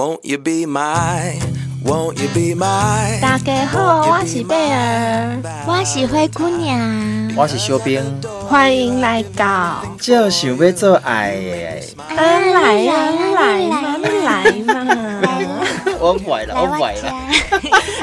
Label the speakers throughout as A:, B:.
A: Won't you be my, won't you be my?
B: 大家好，我是贝儿，
C: 我是灰姑娘，
D: 我是小兵，
B: 欢迎来到
D: 就想要做爱的，
B: 来呀来嘛来嘛，
D: 我拐了，我拐了。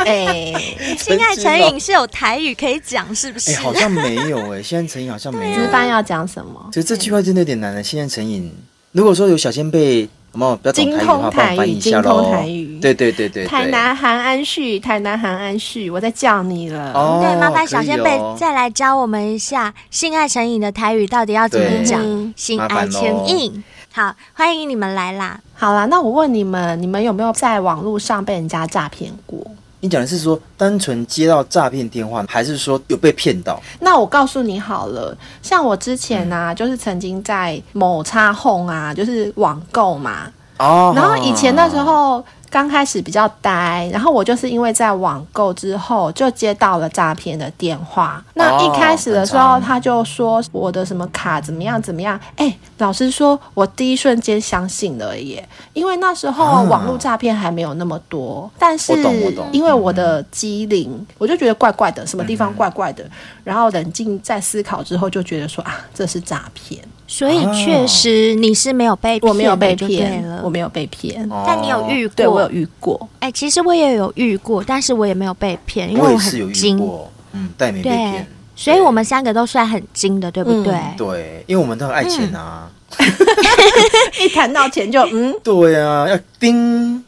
C: 哎，性爱成瘾是有台语可以讲，是不是？
D: 哎，好像没有哎，现在成瘾好像没有。
B: 一般要讲什么？
D: 其实这句话真的有点难了。现在成瘾，如果说有小仙贝。有没有比较懂台语的话，帮我翻译一下喽。精通台语，对对对对。
B: 台南韩安旭，台南韩安旭，我在叫你了。
C: 哦，对，麻烦小仙贝再来教我们一下性爱成瘾的台语到底要怎么讲？性爱成瘾，好，欢迎你们来啦。
B: 好啦，那我问你们，你们有没有在网络上被人家诈骗过？
D: 你讲的是说单纯接到诈骗电话，还是说有被骗到？
B: 那我告诉你好了，像我之前啊，嗯、就是曾经在某叉 Home 啊，就是网购嘛。哦。然后以前那时候。刚开始比较呆，然后我就是因为在网购之后就接到了诈骗的电话。那一开始的时候，他就说我的什么卡怎么样怎么样。哎，老实说，我第一瞬间相信了耶，因为那时候网络诈骗还没有那么多。但是因为我的机灵，我就觉得怪怪的，什么地方怪怪的。然后冷静再思考之后，就觉得说啊，这是诈骗。
C: 所以确实你是没有被骗，
B: 我没有被骗，我没有被骗，
C: 但你有遇过？
B: 对，我有遇过。
C: 哎，其实我也有遇过，但是我也没有被骗，因为我很精。
D: 嗯，但没被骗。
C: 所以我们三个都算很精的，对不对？
D: 对，因为我们都很爱钱啊。
B: 一谈到钱就嗯，
D: 对啊，要盯。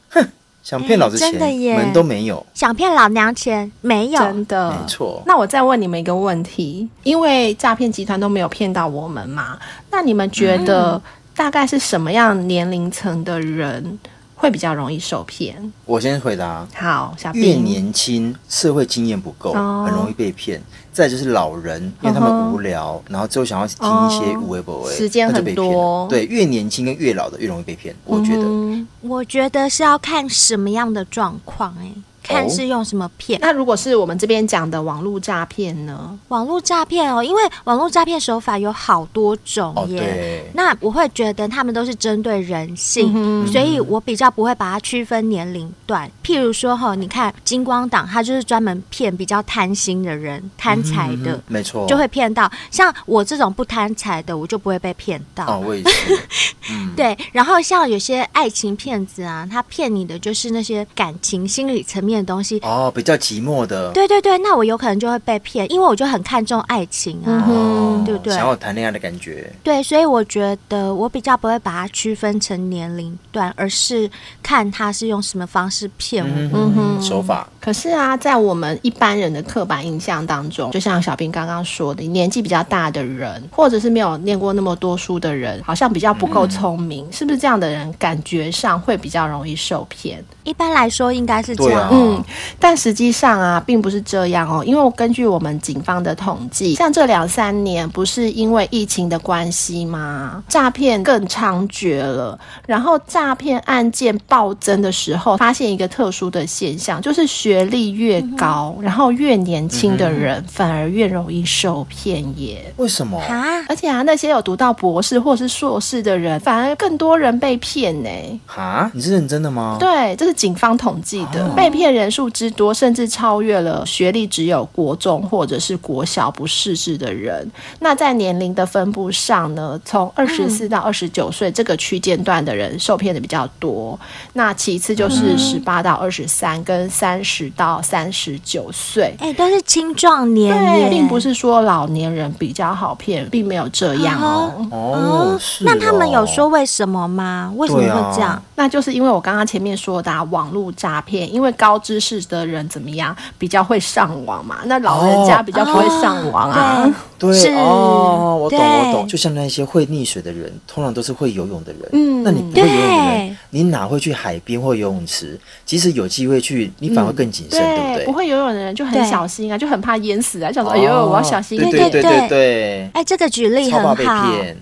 D: 想骗老子钱，真的耶，门都没有；
C: 想骗老娘钱，没有，
B: 真的，
D: 没错。
B: 那我再问你们一个问题，因为诈骗集团都没有骗到我们嘛？那你们觉得大概是什么样年龄层的人会比较容易受骗？
D: 我先回答。
B: 好，小
D: 越年轻，社会经验不够，哦、很容易被骗。再就是老人，因为他们无聊，哦、然后之后想要听一些无为不为，
B: 时间很多。
D: 对，越年轻跟越老的越容易被骗，我觉得。
C: 嗯、我觉得是要看什么样的状况哎。看是用什么骗？
B: 那如果是我们这边讲的网络诈骗呢？
C: 网络诈骗哦，因为网络诈骗手法有好多种耶。哦、那我会觉得他们都是针对人性，嗯、所以我比较不会把它区分年龄段。譬如说哈，你看金光党，他就是专门骗比较贪心的人、贪财的，
D: 没错，
C: 就会骗到。像我这种不贪财的，我就不会被骗到。
D: 哦，我也是。嗯、
C: 对，然后像有些爱情骗子啊，他骗你的就是那些感情、心理层面。东西。
D: 哦，比较寂寞的，
C: 对对对，那我有可能就会被骗，因为我就很看重爱情啊，嗯、对不对？
D: 想要谈恋爱的感觉，
C: 对，所以我觉得我比较不会把它区分成年龄段，而是看他是用什么方式骗我，嗯
D: 哼，嗯哼。手法。
B: 可是啊，在我们一般人的刻板印象当中，就像小兵刚刚说的，年纪比较大的人，或者是没有念过那么多书的人，好像比较不够聪明，嗯、是不是这样的人感觉上会比较容易受骗？
C: 一般来说应该是这样，
D: 啊、
B: 嗯，但实际上啊，并不是这样哦。因为我根据我们警方的统计，像这两三年不是因为疫情的关系吗？诈骗更猖獗了，然后诈骗案件暴增的时候，发现一个特殊的现象，就是学历越高，嗯、然后越年轻的人反而越容易受骗耶。
D: 为什么
C: 啊？
B: 而且啊，那些有读到博士或是硕士的人，反而更多人被骗呢？
D: 啊？你是认真的吗？
B: 对，这是。警方统计的被骗人数之多，甚至超越了学历只有国中或者是国小不识字的人。那在年龄的分布上呢，从二十四到二十九岁这个区间段的人受骗的比较多。那其次就是十八到二十三跟三十到三十九岁，
C: 哎，但是青壮年。
B: 对，并不是说老年人比较好骗，并没有这样哦。
D: 哦，是。
C: 那他们有说为什么吗？为什么会这样？
B: 那就是因为我刚刚前面说的。网络诈骗，因为高知识的人怎么样比较会上网嘛？那老人家比较不会上网啊。
D: 哦、对，哦，我懂，我懂。就像那些会溺水的人，通常都是会游泳的人。嗯，那你不会游泳的人，你哪会去海边或游泳池？即使有机会去，你反而更谨慎，嗯、对，对不对？
B: 不会游泳的人就很小心啊，就很怕淹死啊，想说哎呦，我要小心。
D: 对对对对对。
C: 哎，这个举例很好，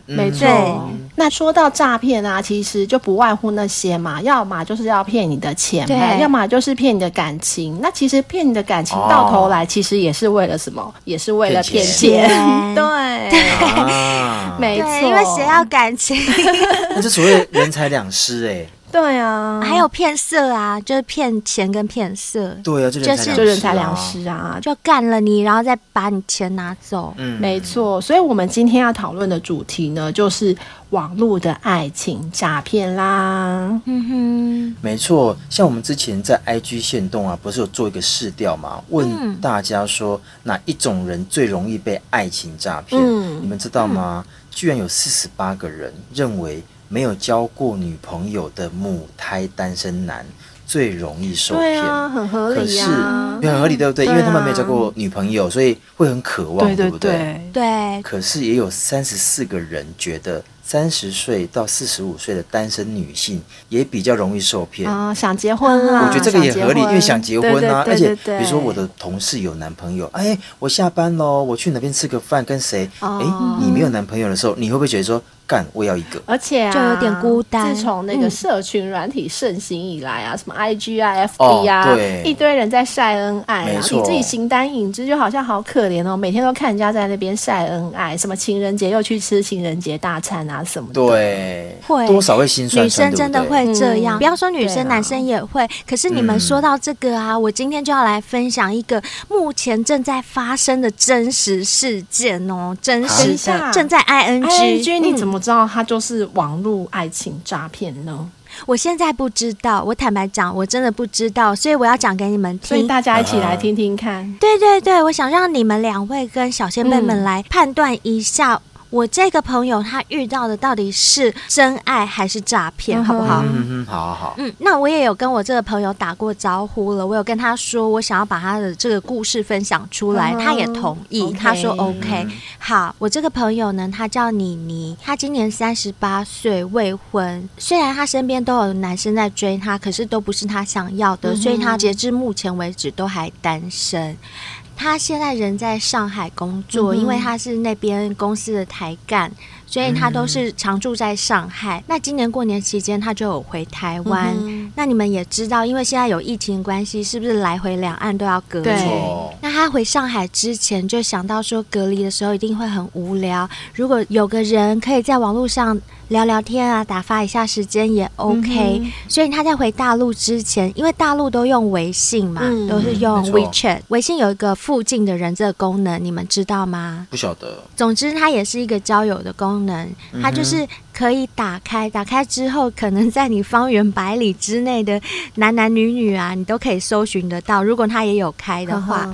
B: 没错。那说到诈骗啊，其实就不外乎那些嘛，要么就是要骗你的钱，对要么就是骗你的感情。那其实骗你的感情到头来，其实也是为了什么？也是为了骗钱。
C: 钱
B: 对，
D: 啊、
B: 没错。
C: 因为谁要感情？
D: 那就所谓人财两失哎。
B: 对啊，
C: 还有骗色啊，就是骗钱跟骗色。
D: 对啊，
B: 就是就人财两失啊，
C: 就干了你，然后再把你钱拿走。
B: 嗯，没错。所以我们今天要讨论的主题呢，就是网络的爱情诈骗啦。嗯
D: 哼，没错。像我们之前在 IG 限动啊，不是有做一个试调嘛，问大家说哪一种人最容易被爱情诈骗？嗯，你们知道吗？嗯、居然有四十八个人认为。没有交过女朋友的母胎单身男最容易受
B: 骗，很合理
D: 啊，很合理，对不对？因为他们没有交过女朋友，所以会很渴望，对不对？
C: 对。
D: 可是也有三十四个人觉得。三十岁到四十五岁的单身女性也比较容易受骗
B: 啊，想结婚啊，
D: 我觉得这个也合理，因为想结婚啊，而且比如说我的同事有男朋友，哎，我下班喽，我去哪边吃个饭，跟谁？哎，你没有男朋友的时候，你会不会觉得说，干，我要一个？
B: 而且
C: 就有点孤单。
B: 自从那个社群软体盛行以来啊，什么 IG 啊、FB 啊，一堆人在晒恩爱，你自己形单影只，就好像好可怜哦，每天都看人家在那边晒恩爱，什么情人节又去吃情人节大餐啊。什么
D: 的
C: 对，会
D: 多少会心酸，
C: 女生真的会这样。不要说女生，男生也会。可是你们说到这个啊，我今天就要来分享一个目前正在发生的真实事件哦，真实的正在 ing。
B: 你怎么知道他就是网络爱情诈骗呢？
C: 我现在不知道，我坦白讲，我真的不知道，所以我要讲给你们听。
B: 所以大家一起来听听看。
C: 对对对，我想让你们两位跟小仙贝们来判断一下。我这个朋友他遇到的到底是真爱还是诈骗，嗯、好不好？
D: 嗯嗯，好好好。
C: 嗯，那我也有跟我这个朋友打过招呼了，我有跟他说我想要把他的这个故事分享出来，嗯、他也同意，okay, 他说 OK。嗯、好，我这个朋友呢，他叫妮妮，他今年三十八岁，未婚。虽然他身边都有男生在追他，可是都不是他想要的，嗯、所以他截至目前为止都还单身。他现在人在上海工作，嗯、因为他是那边公司的台干。所以他都是常住在上海。嗯、那今年过年期间，他就有回台湾。嗯、那你们也知道，因为现在有疫情关系，是不是来回两岸都要隔离？对那他回上海之前就想到说，隔离的时候一定会很无聊。如果有个人可以在网络上聊聊天啊，打发一下时间也 OK。嗯、所以他在回大陆之前，因为大陆都用微信嘛，嗯、都是用 WeChat。微信有一个附近的人这个功能，你们知道吗？
D: 不晓得。
C: 总之，它也是一个交友的功能。功能，它就是可以打开，打开之后，可能在你方圆百里之内的男男女女啊，你都可以搜寻得到。如果他也有开的话，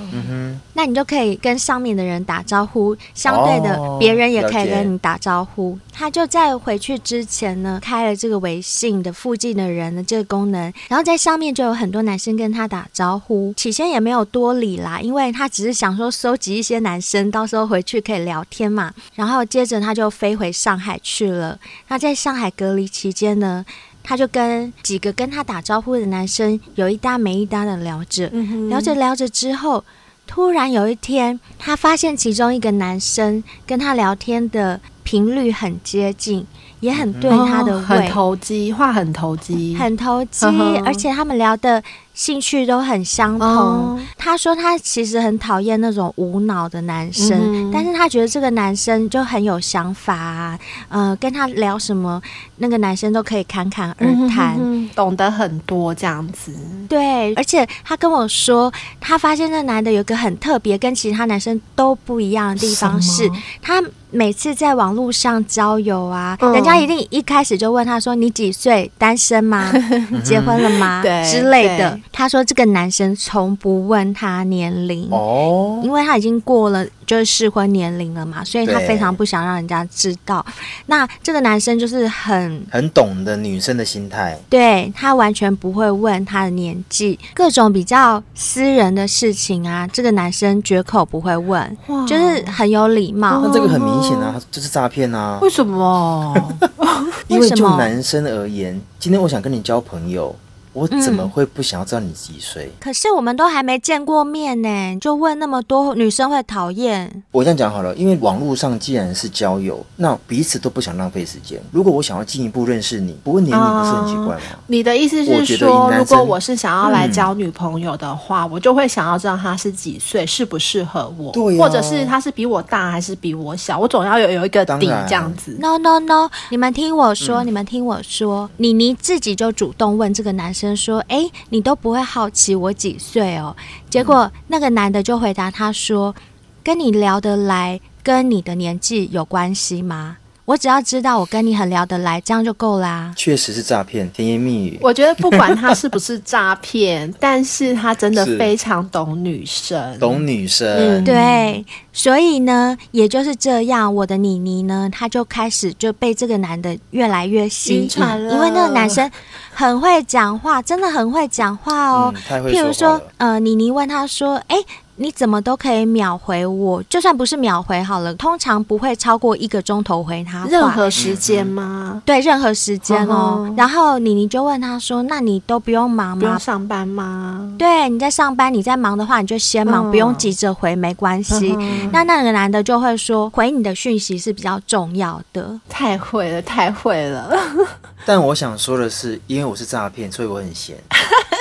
C: 那你就可以跟上面的人打招呼。相对的，别人也可以跟你打招呼。他就在回去之前呢，开了这个微信的附近的人的这个功能，然后在上面就有很多男生跟他打招呼。起先也没有多理啦，因为他只是想说收集一些男生，到时候回去可以聊天嘛。然后接着他就飞回上海去了。那在上海隔离期间呢，他就跟几个跟他打招呼的男生有一搭没一搭的聊着，嗯、聊着聊着之后，突然有一天，他发现其中一个男生跟他聊天的。频率很接近，也很对他的胃，哦、
B: 很投机，话很投机，
C: 很投机，而且他们聊的。兴趣都很相同。Oh. 他说他其实很讨厌那种无脑的男生，mm hmm. 但是他觉得这个男生就很有想法啊，呃，跟他聊什么，那个男生都可以侃侃而谈，mm hmm.
B: 懂得很多这样子。
C: 对，而且他跟我说，他发现那男的有个很特别，跟其他男生都不一样的地方是，他每次在网络上交友啊，嗯、人家一定一开始就问他说：“你几岁？单身吗？结婚了吗？” 对之类的。他说：“这个男生从不问他年龄哦，因为他已经过了就是适婚年龄了嘛，所以他非常不想让人家知道。那这个男生就是很
D: 很懂得女生的心态，
C: 对，他完全不会问他的年纪，各种比较私人的事情啊，这个男生绝口不会问，就是很有礼貌。
D: 那这个很明显啊，这是诈骗啊！
B: 为什么？
D: 因为就男生而言，今天我想跟你交朋友。”我怎么会不想要知道你几岁？
C: 可是我们都还没见过面呢，就问那么多，女生会讨厌。
D: 我这样讲好了，因为网络上既然是交友，那彼此都不想浪费时间。如果我想要进一步认识你，不问年龄不是很奇怪吗？
B: 哦，你的意思是说，如果我是想要来交女朋友的话，嗯，我就会想要知道她是几岁，适不适合我，
D: 对啊，
B: 或者是她是比我大还是比我小，我总要有有一个底这样子。
C: No No No，你们听我说，嗯，你们听我说，妮妮自己就主动问这个男生说：“哎，欸。”你都不会好奇我几岁哦？结果那个男的就回答他说：“跟你聊得来，跟你的年纪有关系吗？”我只要知道我跟你很聊得来，这样就够啦。
D: 确实是诈骗，甜言蜜语。
B: 我觉得不管他是不是诈骗，但是他真的非常懂女生，
D: 懂女生。
C: 嗯，对。所以呢，也就是这样，我的妮妮呢，她就开始就被这个男的越来越吸引，因为那个男生很会讲话，真的很会讲话哦。
D: 嗯，太会说话了。
C: 譬如说，呃，妮妮问他说：“哎。”你怎么都可以秒回我，就算不是秒回好了，通常不会超过一个钟头回他。
B: 任何时间吗？
C: 对，任何时间哦。然后妮妮就问他说：“那你都不用忙吗？
B: 不用上班吗？”
C: 对，你在上班，你在忙的话，你就先忙，不用急着回，没关系。那那个男的就会说：“回你的讯息是比较重要的。”
B: 太会了，太会了。
D: 但我想说的是，因为我是诈骗，所以我很闲。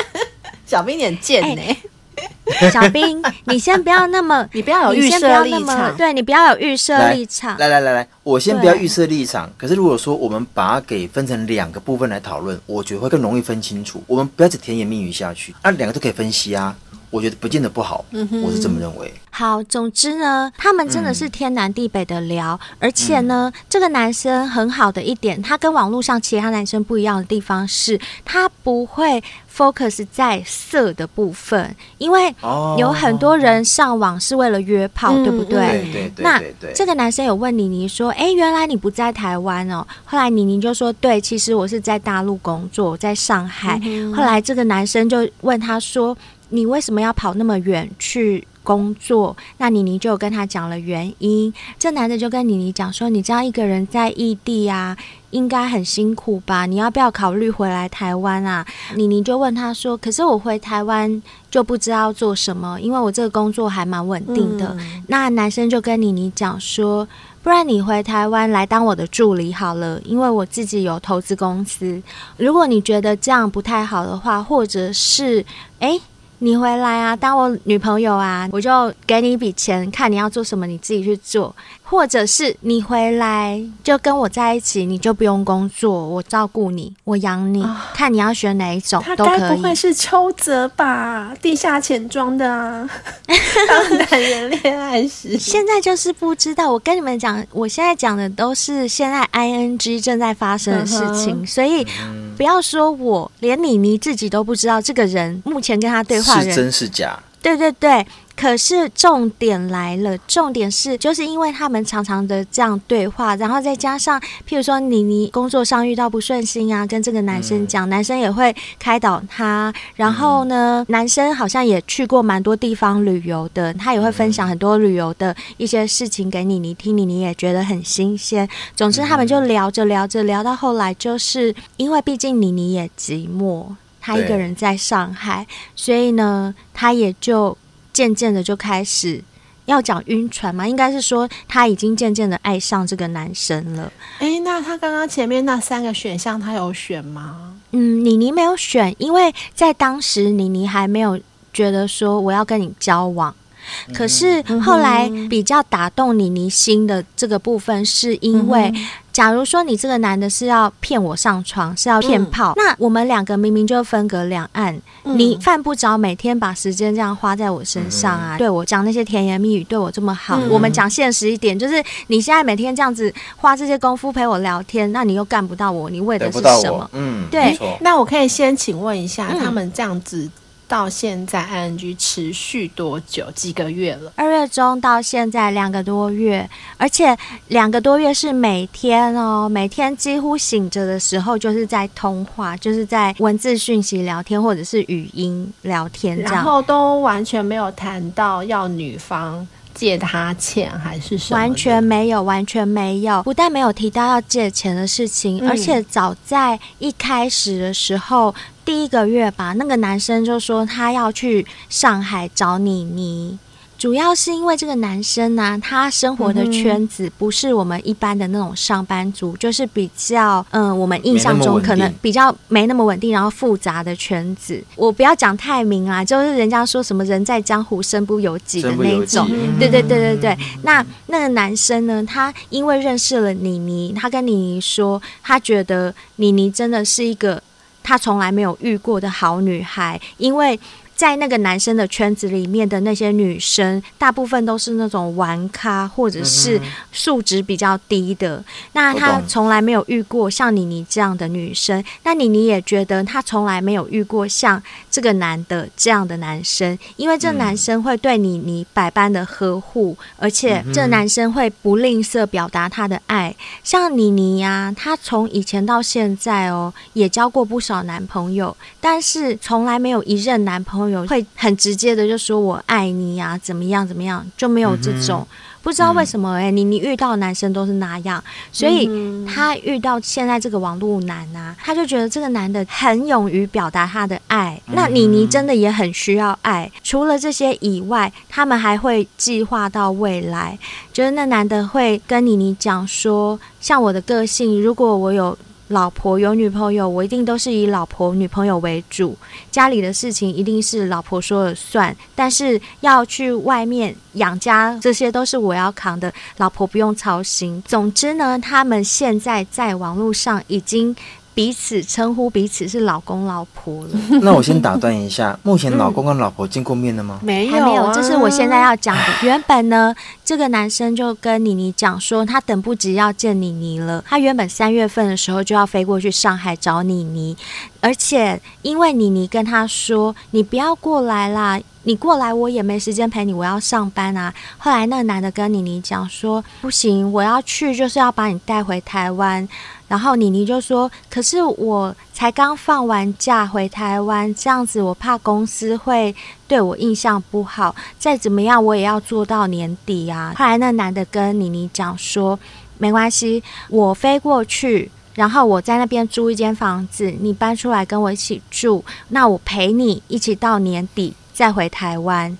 B: 小兵你很贱呢。欸
C: 小兵，你先不要那么，
B: 你不要有预设立场，
C: 对，你不要有预设立场。
D: 来来来来，我先不要预设立场。可是如果说我们把它给分成两个部分来讨论，我觉得会更容易分清楚。我们不要只甜言蜜语下去，啊，两个都可以分析啊。我觉得不见得不好，嗯、我是这么认为。
C: 好，总之呢，他们真的是天南地北的聊，嗯、而且呢，这个男生很好的一点，他跟网络上其他男生不一样的地方是，他不会 focus 在色的部分，因为有很多人上网是为了约炮，哦、对不对？
D: 对对对，对。
C: 那这个男生有问妮妮说：“哎，原来你不在台湾哦？”后来妮妮就说：“对，其实我是在大陆工作，在上海。嗯”后来这个男生就问他说。你为什么要跑那么远去工作？那妮妮就跟他讲了原因。这男的就跟妮妮讲说：“你这样一个人在异地啊，应该很辛苦吧？你要不要考虑回来台湾啊？”妮妮就问他说：“可是我回台湾就不知道做什么，因为我这个工作还蛮稳定的。嗯”那男生就跟妮妮讲说：“不然你回台湾来当我的助理好了，因为我自己有投资公司。如果你觉得这样不太好的话，或者是诶……你回来啊，当我女朋友啊，我就给你一笔钱，看你要做什么，你自己去做。或者是你回来就跟我在一起，你就不用工作，我照顾你，我养你，哦，看你要选哪一种都可以。他该
B: 不会是邱泽吧？地下钱庄的啊，当男人恋爱时，
C: 现在就是不知道。我跟你们讲，我现在讲的都是现在 ing 正在发生的事情，所以不要说我，连妮妮自己都不知道这个人目前跟他对话的人
D: 是真是假。
C: 对对对。可是重点来了，重点是就是因为他们常常的这样对话，然后再加上，譬如说妮妮工作上遇到不顺心啊，跟这个男生讲，嗯、男生也会开导他。然后呢，嗯、男生好像也去过蛮多地方旅游的，他也会分享很多旅游的一些事情给妮妮听，妮妮也觉得很新鲜。总之，他们就聊着聊着聊到后来，就是因为毕竟妮妮也寂寞，她一个人在上海，所以呢，他也就。渐渐的就开始要讲晕船嘛，应该是说他已经渐渐的爱上这个男生了。
B: 诶，那他刚刚前面那三个选项他有选吗？
C: 嗯，妮妮没有选，因为在当时妮妮还没有觉得说我要跟你交往。可是后来比较打动妮妮心的这个部分，是因为。假如说你这个男的是要骗我上床，是要骗炮，嗯，那我们两个明明就分隔两岸，嗯，你犯不着每天把时间这样花在我身上啊，嗯，对我讲那些甜言蜜语，对我这么好。嗯，我们讲现实一点，就是你现在每天这样子花这些功夫陪我聊天，那你又干不到我，你为的是什么？
D: 嗯，
C: 对。
B: 那我可以先请问一下，嗯，他们这样子。到现在，ing 持续多久？几个月了？
C: 二月中到现在两个多月，而且两个多月是每天哦，每天几乎醒着的时候就是在通话，就是在文字讯息聊天或者是语音聊天这样，
B: 然后都完全没有谈到要女方。借他钱还是什么？
C: 完全没有，完全没有。不但没有提到要借钱的事情，嗯、而且早在一开始的时候第一个月吧，那个男生就说他要去上海找妮妮。主要是因为这个男生呢、啊，他生活的圈子不是我们一般的那种上班族，嗯、就是比较嗯，我们印象中可能比较没那么稳定，然后复杂的圈子。我不要讲太明啊，就是人家说什么人在江湖身不由己的那种。对对对对对。那那个男生呢，他因为认识了妮妮，他跟妮妮说，他觉得妮妮真的是一个他从来没有遇过的好女孩，因为。在那个男生的圈子里面的那些女生，大部分都是那种玩咖或者是素质比较低的。嗯、那他从来没有遇过像妮妮这样的女生。那妮妮也觉得他从来没有遇过像这个男的这样的男生，因为这男生会对妮妮百般的呵护，而且这男生会不吝啬表达他的爱。像妮妮呀，她从以前到现在哦，也交过不少男朋友，但是从来没有一任男朋友。有会很直接的就说我爱你呀、啊，怎么样怎么样，就没有这种、嗯、不知道为什么哎、欸，你你遇到男生都是那样，所以他遇到现在这个网络男啊，他就觉得这个男的很勇于表达他的爱，那妮妮真的也很需要爱。除了这些以外，他们还会计划到未来，就是那男的会跟妮妮讲说，像我的个性，如果我有。老婆有女朋友，我一定都是以老婆女朋友为主，家里的事情一定是老婆说了算。但是要去外面养家，这些都是我要扛的，老婆不用操心。总之呢，他们现在在网络上已经。彼此称呼彼此是老公老婆了。
D: 那我先打断一下，目前老公跟老婆见过面了吗？
B: 没有，
C: 还没有。这是我现在要讲的。原本呢，这个男生就跟妮妮讲说，他等不及要见妮妮了。他原本三月份的时候就要飞过去上海找妮妮，而且因为妮妮跟他说：“你不要过来啦，你过来我也没时间陪你，我要上班啊。”后来那个男的跟妮妮讲说：“不行，我要去，就是要把你带回台湾。”然后妮妮就说：“可是我才刚放完假回台湾，这样子我怕公司会对我印象不好。再怎么样，我也要做到年底啊。”后来那男的跟妮妮讲说：“没关系，我飞过去，然后我在那边租一间房子，你搬出来跟我一起住，那我陪你一起到年底再回台湾。”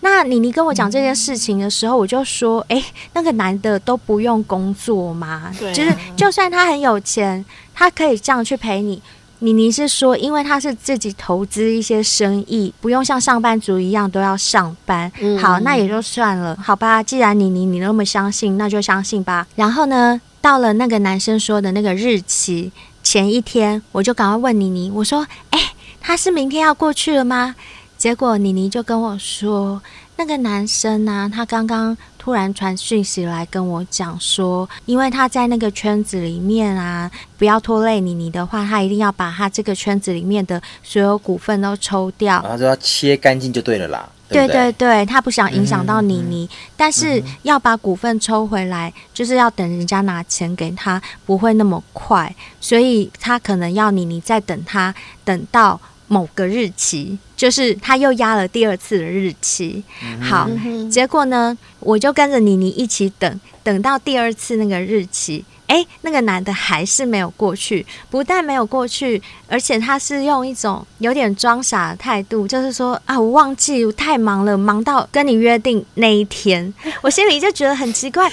C: 那妮妮跟我讲这件事情的时候，我就说：“哎，那个男的都不用工作吗？就是就算他很有钱，他可以这样去陪你。”妮妮是说，因为他是自己投资一些生意，不用像上班族一样都要上班。嗯。好，那也就算了，好吧。既然妮妮你那么相信，那就相信吧。然后呢，到了那个男生说的那个日期前一天，我就赶快问妮妮，我说：“哎，他是明天要过去了吗？”结果妮妮就跟我说，那个男生呢、啊，他刚刚突然传讯息来跟我讲说，因为他在那个圈子里面啊，不要拖累妮妮的话，他一定要把他这个圈子里面的所有股份都抽掉，
D: 然后就要切干净就对了啦。
C: 对对，对对，他不想影响到妮妮，嗯、但是要把股份抽回来，就是要等人家拿钱给他，不会那么快，所以他可能要妮妮再等他，等到。某个日期，就是他又压了第二次的日期。好，结果呢，我就跟着妮妮一起等，等到第二次那个日期。哎，那个男的还是没有过去，不但没有过去，而且他是用一种有点装傻的态度，就是说啊，我忘记，我太忙了，忙到跟你约定那一天，我心里就觉得很奇怪。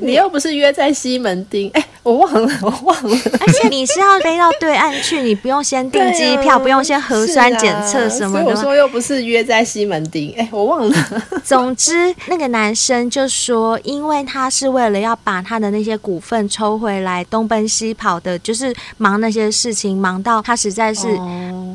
B: 你又不是约在西门町，哎，我忘了，我忘了。
C: 而且你是要飞到对岸去，你不用先订机票，不用先核酸检测什么的。
B: 我说又不是约在西门町，哎，我忘了。
C: 总之，那个男生就说，因为他是为了要把他的那些股份抽。回来东奔西跑的，就是忙那些事情，忙到他实在是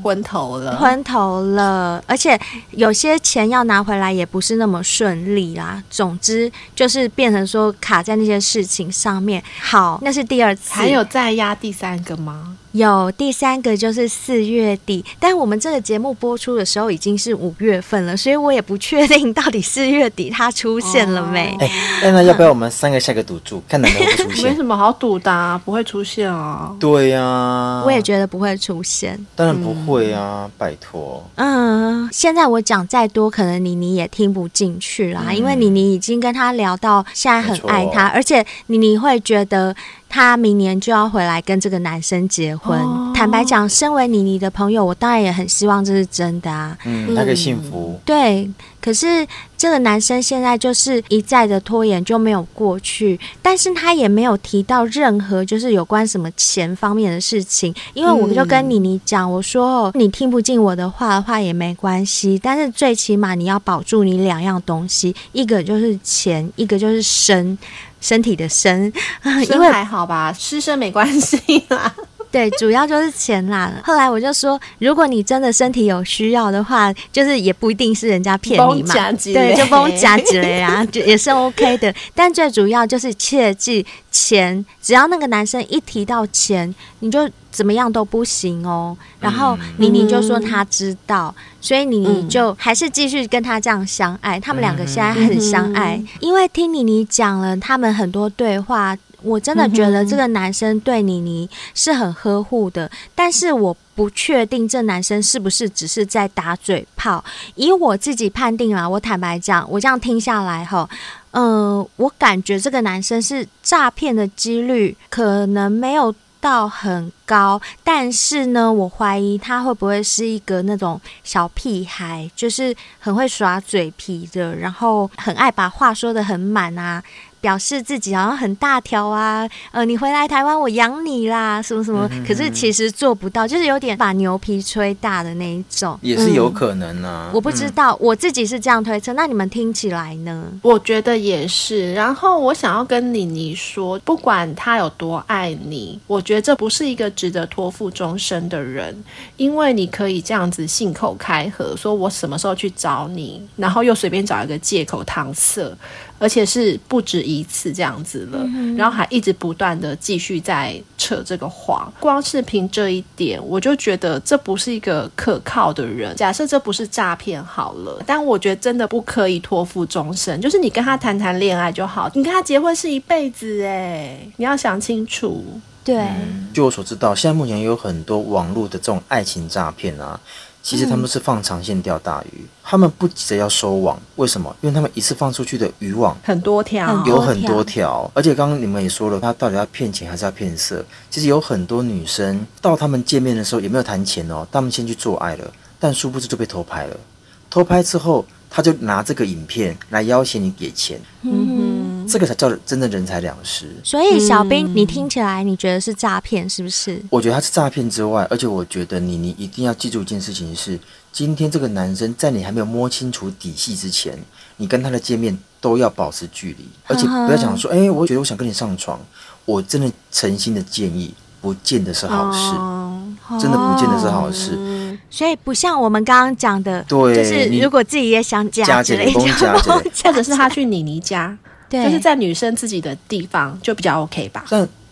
B: 昏头了，
C: 昏头了。而且有些钱要拿回来也不是那么顺利啦。总之就是变成说卡在那些事情上面。好，那是第二次，
B: 还有再压第三个吗？
C: 有第三个就是四月底，但我们这个节目播出的时候已经是五月份了，所以我也不确定到底四月底他出现了没。
D: 哎、哦，那要不要我们三个下个赌注，看能不能出现？
B: 没什么好赌的、啊，不会出现啊。
D: 对呀、啊，
C: 我也觉得不会出现。
D: 当然不会啊，嗯、拜托。
C: 嗯，现在我讲再多，可能妮妮也听不进去啦，嗯、因为妮妮已经跟他聊到现在很爱他，而且妮妮会觉得。他明年就要回来跟这个男生结婚，哦、坦白讲，身为妮妮的朋友，我当然也很希望这是真的啊。
D: 嗯，那个幸福。
C: 对，可是这个男生现在就是一再的拖延，就没有过去。但是他也没有提到任何就是有关什么钱方面的事情。因为我就跟妮妮讲，我说哦，你听不进我的话的话也没关系，但是最起码你要保住你两样东西，一个就是钱，一个就是身。身体的身，
B: 因为还好吧，失身没关系啦。
C: 对，主要就是钱啦。后来我就说，如果你真的身体有需要的话，就是也不一定是人家骗你嘛。对，就帮我加几类啊，就也是 OK 的。但最主要就是切记钱，只要那个男生一提到钱，你就怎么样都不行哦。然后妮妮就说他知道，嗯、所以妮妮就还是继续跟他这样相爱。他们两个现在很相爱，嗯、因为听妮妮讲了他们很多对话。我真的觉得这个男生对妮妮是很呵护的，但是我不确定这男生是不是只是在打嘴炮。以我自己判定啦，我坦白讲，我这样听下来哈，嗯、呃，我感觉这个男生是诈骗的几率可能没有到很高，但是呢，我怀疑他会不会是一个那种小屁孩，就是很会耍嘴皮的，然后很爱把话说得很满啊。表示自己好像很大条啊，呃，你回来台湾我养你啦，什么什么，可是其实做不到，就是有点把牛皮吹大的那一种，
D: 也是有可能啊。
C: 嗯、我不知道，嗯、我自己是这样推测，那你们听起来呢？
B: 我觉得也是。然后我想要跟妮妮说，不管他有多爱你，我觉得这不是一个值得托付终身的人，因为你可以这样子信口开河，说我什么时候去找你，然后又随便找一个借口搪塞。而且是不止一次这样子了，嗯、然后还一直不断的继续在扯这个谎。光是凭这一点，我就觉得这不是一个可靠的人。假设这不是诈骗好了，但我觉得真的不可以托付终身。就是你跟他谈谈恋爱就好，你跟他结婚是一辈子哎，你要想清楚。
C: 对，
D: 据我所知道，现在目前有很多网络的这种爱情诈骗啊。其实他们是放长线钓大鱼，嗯、他们不急着要收网，为什么？因为他们一次放出去的渔网
B: 很多条，
D: 有很多条，而且刚刚你们也说了，他到底要骗钱还是要骗色？其实有很多女生到他们见面的时候也没有谈钱哦，他们先去做爱了，但殊不知就被偷拍了，偷拍之后。他就拿这个影片来要挟你给钱，嗯哼，这个才叫真正人财两失。
C: 所以小兵，嗯、你听起来你觉得是诈骗是不是？
D: 我觉得他是诈骗之外，而且我觉得你你一定要记住一件事情是：今天这个男生在你还没有摸清楚底细之前，你跟他的见面都要保持距离，而且不要讲说，哎、欸，我觉得我想跟你上床，我真的诚心的建议，不见得是好事，哦、真的不见得是好事。哦
C: 所以不像我们刚刚讲的，对，就是如果自己也想加之类，
B: 或者是他去妮妮家，对，就是在女生自己的地方就比较 OK 吧。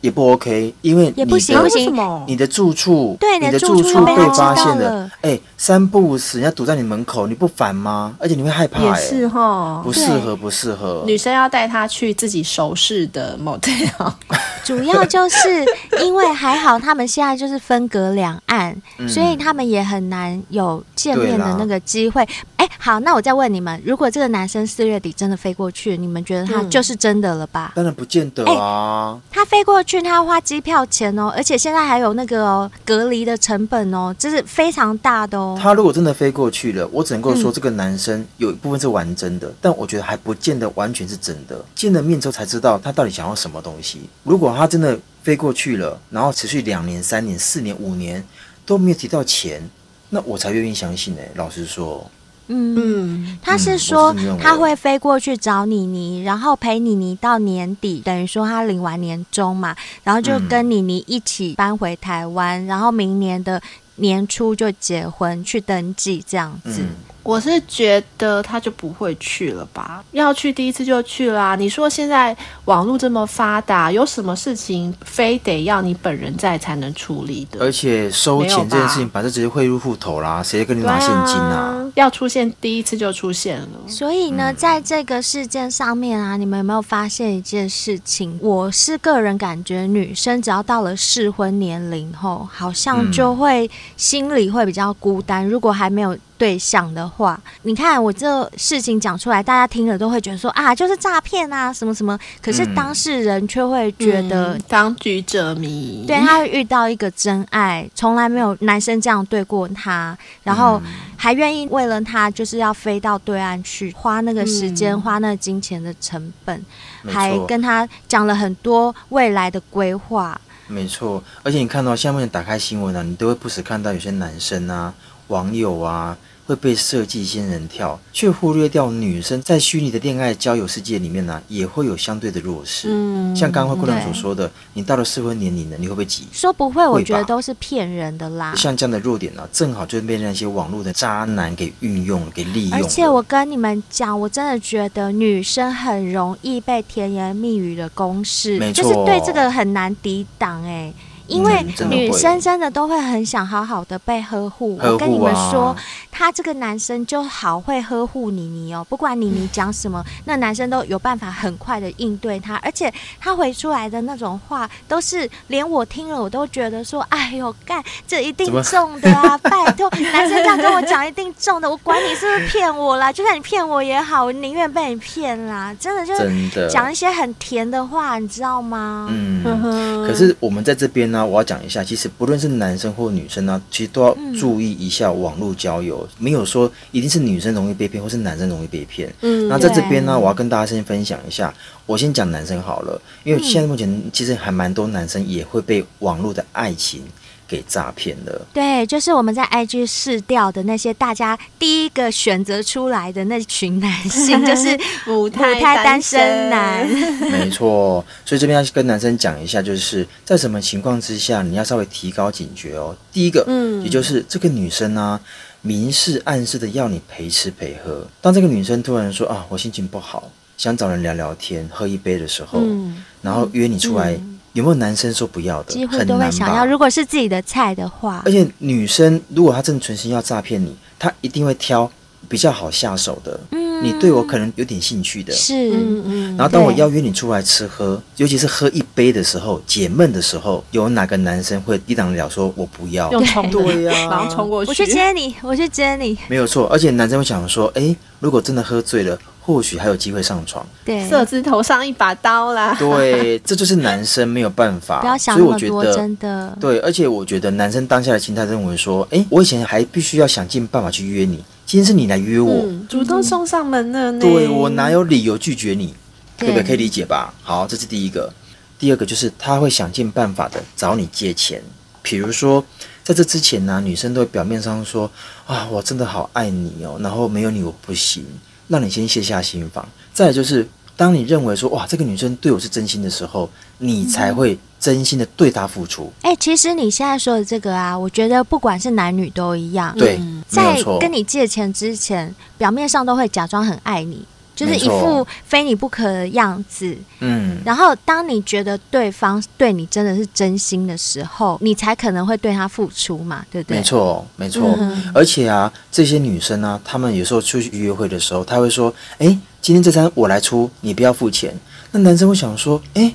D: 也不 OK，因为
C: 也不行，不行。
D: 你的住处，
C: 对，
D: 你的住处被发现了，哎，三不五时人家堵在你门口，你不烦吗？而且你会害怕，
B: 也是哈，
D: 不适合，不适合。
B: 女生要带他去自己熟识的 motel，
C: 主要就是因为还好他们现在就是分隔两岸，所以他们也很难有见面的那个机会。哎，好，那我再问你们，如果这个男生四月底真的飞过去，你们觉得他就是真的了吧？
D: 当然不见得啊，
C: 他飞过去。他要花机票钱哦，而且现在还有那个、隔离的成本哦，这是非常大的哦。
D: 他如果真的飞过去了，我只能够说这个男生有一部分是玩真的，但我觉得还不见得完全是真的。见了面之后才知道他到底想要什么东西。如果他真的飞过去了，然后持续两年、三年、四年、五年都没有提到钱，那我才愿意相信呢。老实说。
C: 嗯，他是说他会飞过去找妮妮，然后陪妮妮到年底，等于说他领完年终嘛，然后就跟妮妮一起搬回台湾，然后明年的年初就结婚去登记这样子。
B: 我是觉得他就不会去了吧？要去第一次就去啦、啊。你说现在网络这么发达，有什么事情非得要你本人在才能处理的？
D: 而且收钱这件事情，反正直接汇入户头啦，谁跟你拿现金啊？啊
B: 要出现第一次就出现了。
C: 所以呢，在这个事件上面啊，你们有没有发现一件事情？我是个人感觉，女生只要到了适婚年龄后，好像就会心里会比较孤单。如果还没有对象的话，你看我这事情讲出来，大家听了都会觉得说啊，就是诈骗啊，什么什么。可是当事人却会觉得、嗯、
B: 当局者迷，
C: 对，他会遇到一个真爱，从来没有男生这样对过他，然后还愿意为了他就是要飞到对岸去，花那个时间、嗯、花那个金钱的成本，还跟他讲了很多未来的规划。
D: 没错，而且你看到下面打开新闻啊，你都会不时看到有些男生啊。网友啊，会被设计仙人跳，却忽略掉女生在虚拟的恋爱交友世界里面呢、啊，也会有相对的弱势。嗯，像刚刚灰姑娘所说的，你到了适婚年龄了，你会不会急？
C: 说不会，我觉得都是骗人的啦。
D: 像这样的弱点呢、啊，正好就被那些网络的渣男给运用、给利用。
C: 而且我跟你们讲，我真的觉得女生很容易被甜言蜜语的攻势，就是对这个很难抵挡哎、欸。因为女生真的都会很想好好的被呵护，我跟你们说，他这个男生就好会呵护妮妮哦，不管妮妮讲什么，那男生都有办法很快的应对他，而且他回出来的那种话，都是连我听了我都觉得说，哎呦干，这一定中的啊！拜托，男生这样跟我讲一定中的，我管你是不是骗我啦，就算你骗我也好，我宁愿被你骗啦，真的就是讲一些很甜的话，你知道吗？
D: 嗯，可是我们在这边。呢我要讲一下，其实不论是男生或女生呢，其实都要注意一下网络交友，嗯、没有说一定是女生容易被骗，或是男生容易被骗。嗯，那在这边呢，我要跟大家先分享一下，我先讲男生好了，因为现在目前其实还蛮多男生也会被网络的爱情。给诈骗了，
C: 对，就是我们在 IG 试掉的那些大家第一个选择出来的那群男性，就是母胎单身男。
D: 没错，所以这边要跟男生讲一下，就是在什么情况之下，你要稍微提高警觉哦。第一个，嗯，也就是这个女生呢、啊，明示暗示的要你陪吃陪喝。当这个女生突然说啊，我心情不好，想找人聊聊天，喝一杯的时候，嗯、然后约你出来。嗯有没有男生说不要的？
C: 几乎都会想要。如果是自己的菜的话，
D: 而且女生如果她真的存心要诈骗你，她一定会挑比较好下手的。嗯，你对我可能有点兴趣的，
C: 是嗯嗯。
D: 然后当我邀约你出来吃喝，尤其是喝一杯的时候，解闷的时候，有哪个男生会抵挡得了？说我不要，
B: 用冲
D: 对呀，
B: 然后冲过去，
C: 我去接你，我去接你，
D: 没有错。而且男生会想说，哎，如果真的喝醉了。或许还有机会上床，
C: 对，
B: 色字头上一把刀啦。
D: 对，这就是男生没有办法。
C: 不要想那么多，真的。
D: 对，而且我觉得男生当下的心态认为说，哎，我以前还必须要想尽办法去约你，今天是你来约我，
B: 嗯、主动送上门的呢。
D: 对，我哪有理由拒绝你？对，不对？可以理解吧？好，这是第一个。第二个就是他会想尽办法的找你借钱，比如说在这之前呢、啊，女生都会表面上说啊，我真的好爱你哦，然后没有你我不行。让你先卸下心防，再来就是，当你认为说哇，这个女生对我是真心的时候，你才会真心的对他付出。
C: 哎、欸，其实你现在说的这个啊，我觉得不管是男女都一样。
D: 对，
C: 在跟你借钱之前，表面上都会假装很爱你。就是一副非你不可的样子，嗯，然后当你觉得对方对你真的是真心的时候，你才可能会对他付出嘛，对不对？
D: 没错，没错。嗯、而且啊，这些女生啊，她们有时候出去约会的时候，她会说：“哎，今天这餐我来出，你不要付钱。”那男生会想说：“哎，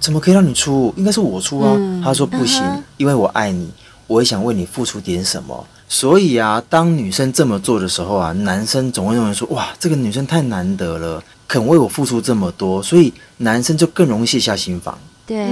D: 怎么可以让你出？应该是我出啊。嗯”他说：“不行，嗯、因为我爱你，我也想为你付出点什么。”所以啊，当女生这么做的时候啊，男生总会认为说：“哇，这个女生太难得了，肯为我付出这么多。”所以男生就更容易卸下心防，
C: 对，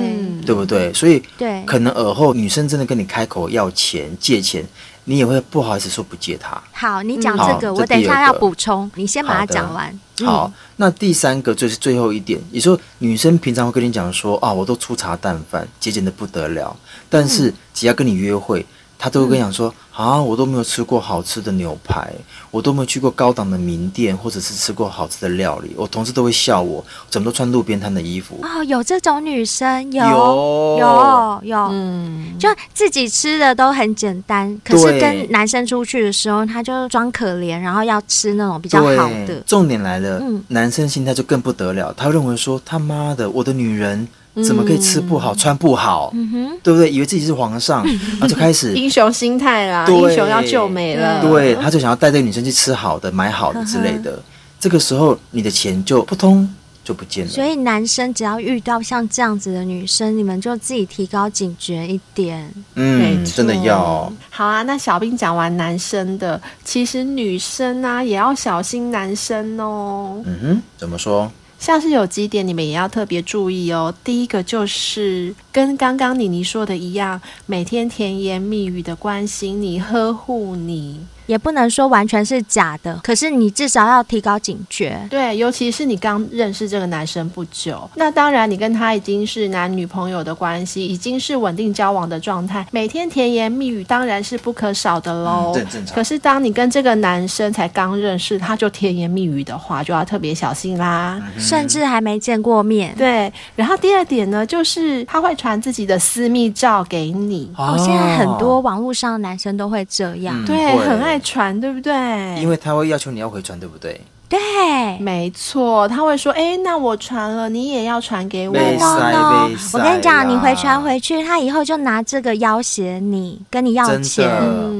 D: 对不对？所以
C: 对，
D: 可能尔后女生真的跟你开口要钱借钱，你也会不好意思说不借他。
C: 好，你讲这个，我等一下要补充，你先把它讲完。
D: 好，那第三个就是最后一点，也就是说女生平常会跟你讲说：“啊，我都粗茶淡饭，节俭的不得了。”但是只要跟你约会。他都会跟你讲说、嗯、啊，我都没有吃过好吃的牛排，我都没有去过高档的名店，或者是吃过好吃的料理。我同事都会笑我，怎么都穿路边摊的衣服。
C: 哦，有这种女生，有有有，有嗯，就自己吃的都很简单，可是跟男生出去的时候，他就装可怜，然后要吃那种比较好的。
D: 重点来了，嗯、男生心态就更不得了，他认为说他妈的，我的女人。怎么可以吃不好、嗯、穿不好？嗯哼，对不对？以为自己是皇上，然后就开始
B: 英雄心态啦，英雄要救美了。
D: 对，他就想要带这个女生去吃好的、买好的之类的。嗯、这个时候，你的钱就扑通就不见了。
C: 所以男生只要遇到像这样子的女生，你们就自己提高警觉一点。
D: 嗯，真的要。
B: 好啊，那小兵讲完男生的，其实女生啊也要小心男生哦。
D: 嗯哼，怎么说？
B: 像是有几点你们也要特别注意哦。第一个就是跟刚刚妮妮说的一样，每天甜言蜜语的关心你、呵护你。
C: 也不能说完全是假的，可是你至少要提高警觉。
B: 对，尤其是你刚认识这个男生不久，那当然你跟他已经是男女朋友的关系，已经是稳定交往的状态，每天甜言蜜语当然是不可少的喽。
D: 对、嗯，正常。
B: 可是当你跟这个男生才刚认识，他就甜言蜜语的话，就要特别小心啦。
C: 嗯、甚至还没见过面。
B: 对。然后第二点呢，就是他会传自己的私密照给你。
C: 哦，现在很多网络上的男生都会这样，
B: 嗯、对，很爱。传对不对？
D: 因为他会要求你要回传，对不对？
C: 对，
B: 没错，他会说：“哎，那我传了，你也要传给我。
C: No, ”我跟你讲，你回传回去，他以后就拿这个要挟你，跟你要钱，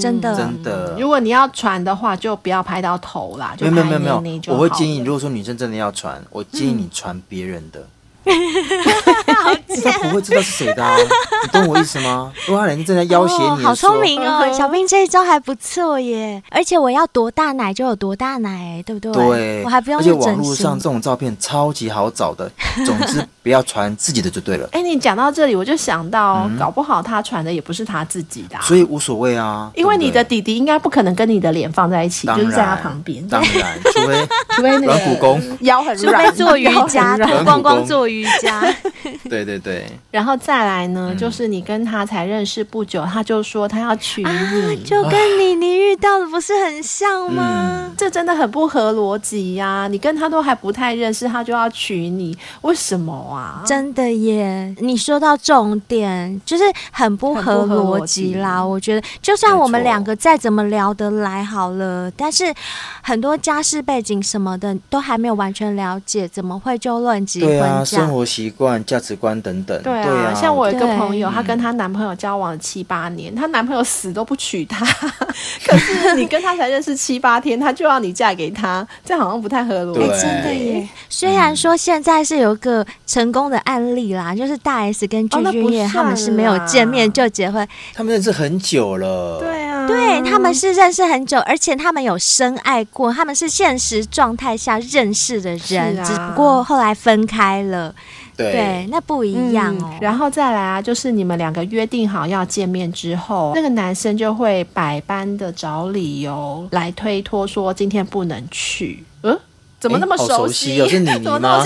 C: 真的，
D: 真的。
B: 如果你要传的话，就不要拍到头啦，就
D: 没有没有没有没有。我会建议，如果说女生真的要传，我建议你传别人的。嗯
C: 好贱
D: 他不会知道是谁的、啊，你懂我意思吗？如果他人家正在要挟你、哦，
C: 好聪明哦，小兵这一招还不错耶！而且我要多大奶就有多大奶，对不对？
D: 对，
C: 我还不用。
D: 而且网络上这种照片超级好找的，总之不要传自己的就对了。
B: 哎，你讲到这里，我就想到，嗯、搞不好他传的也不是他自己的、啊，
D: 所以无所谓啊。
B: 因为你的弟弟应该不可能跟你的脸放在一起，就是在他旁边。
D: 当然，除非 除非软骨功
B: 腰很软，
C: 除非做瑜伽，脱光光做瑜伽。
D: 对对对，
B: 然后再来呢，嗯、就是你跟他才认识不久，他就说他要娶你，啊、
C: 就跟你你遇到的不是很像吗？
B: 嗯、这真的很不合逻辑呀、啊！你跟他都还不太认识，他就要娶你，为什么啊？
C: 真的耶！你说到重点，就是很不合逻辑啦。我觉得，就算我们两个再怎么聊得来好了，但是很多家世背景什么的都还没有完全了解，怎么会就论及婚嫁？
D: 生活习惯、价值观等等，
B: 对啊，对啊，像我有一个朋友，她跟她男朋友交往了七八年，她男朋友死都不娶她，可是你跟她才认识七八天，她就要你嫁给他，这样好像不太合逻辑。
C: 对，真的耶。虽然说现在是有一个成功的案例啦，就是大 S 跟具俊曄他们是没有见面就结婚，
D: 他们认识很久了。
B: 对啊，
C: 对，他们是认识很久，而且他们有深爱过，他们是现实状态下认识的人，只不过后来分开了。对，对，那不一样哦。
B: 嗯，然后再来啊，就是你们两个约定好要见面之后，那个男生就会百般的找理由来推脱，说今天不能去。嗯，怎么那么熟悉？
D: 有是妮妮吗？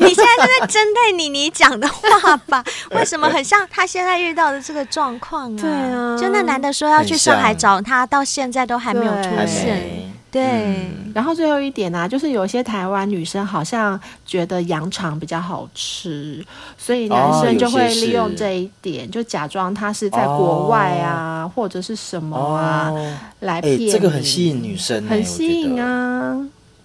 C: 你现在是在针对妮妮讲的话吧？为什么很像他现在遇到的这个状况啊？
B: 对啊，
C: 就那男的说要去上海找他，到现在都还没有出现。对、嗯，
B: 然后最后一点呢、啊，就是有些台湾女生好像觉得羊肠比较好吃，所以男生就会利用这一点，哦、就假装他是在国外啊，哦、或者是什么啊，哦、来骗你。
D: 这个很吸引女生，
B: 很吸引啊。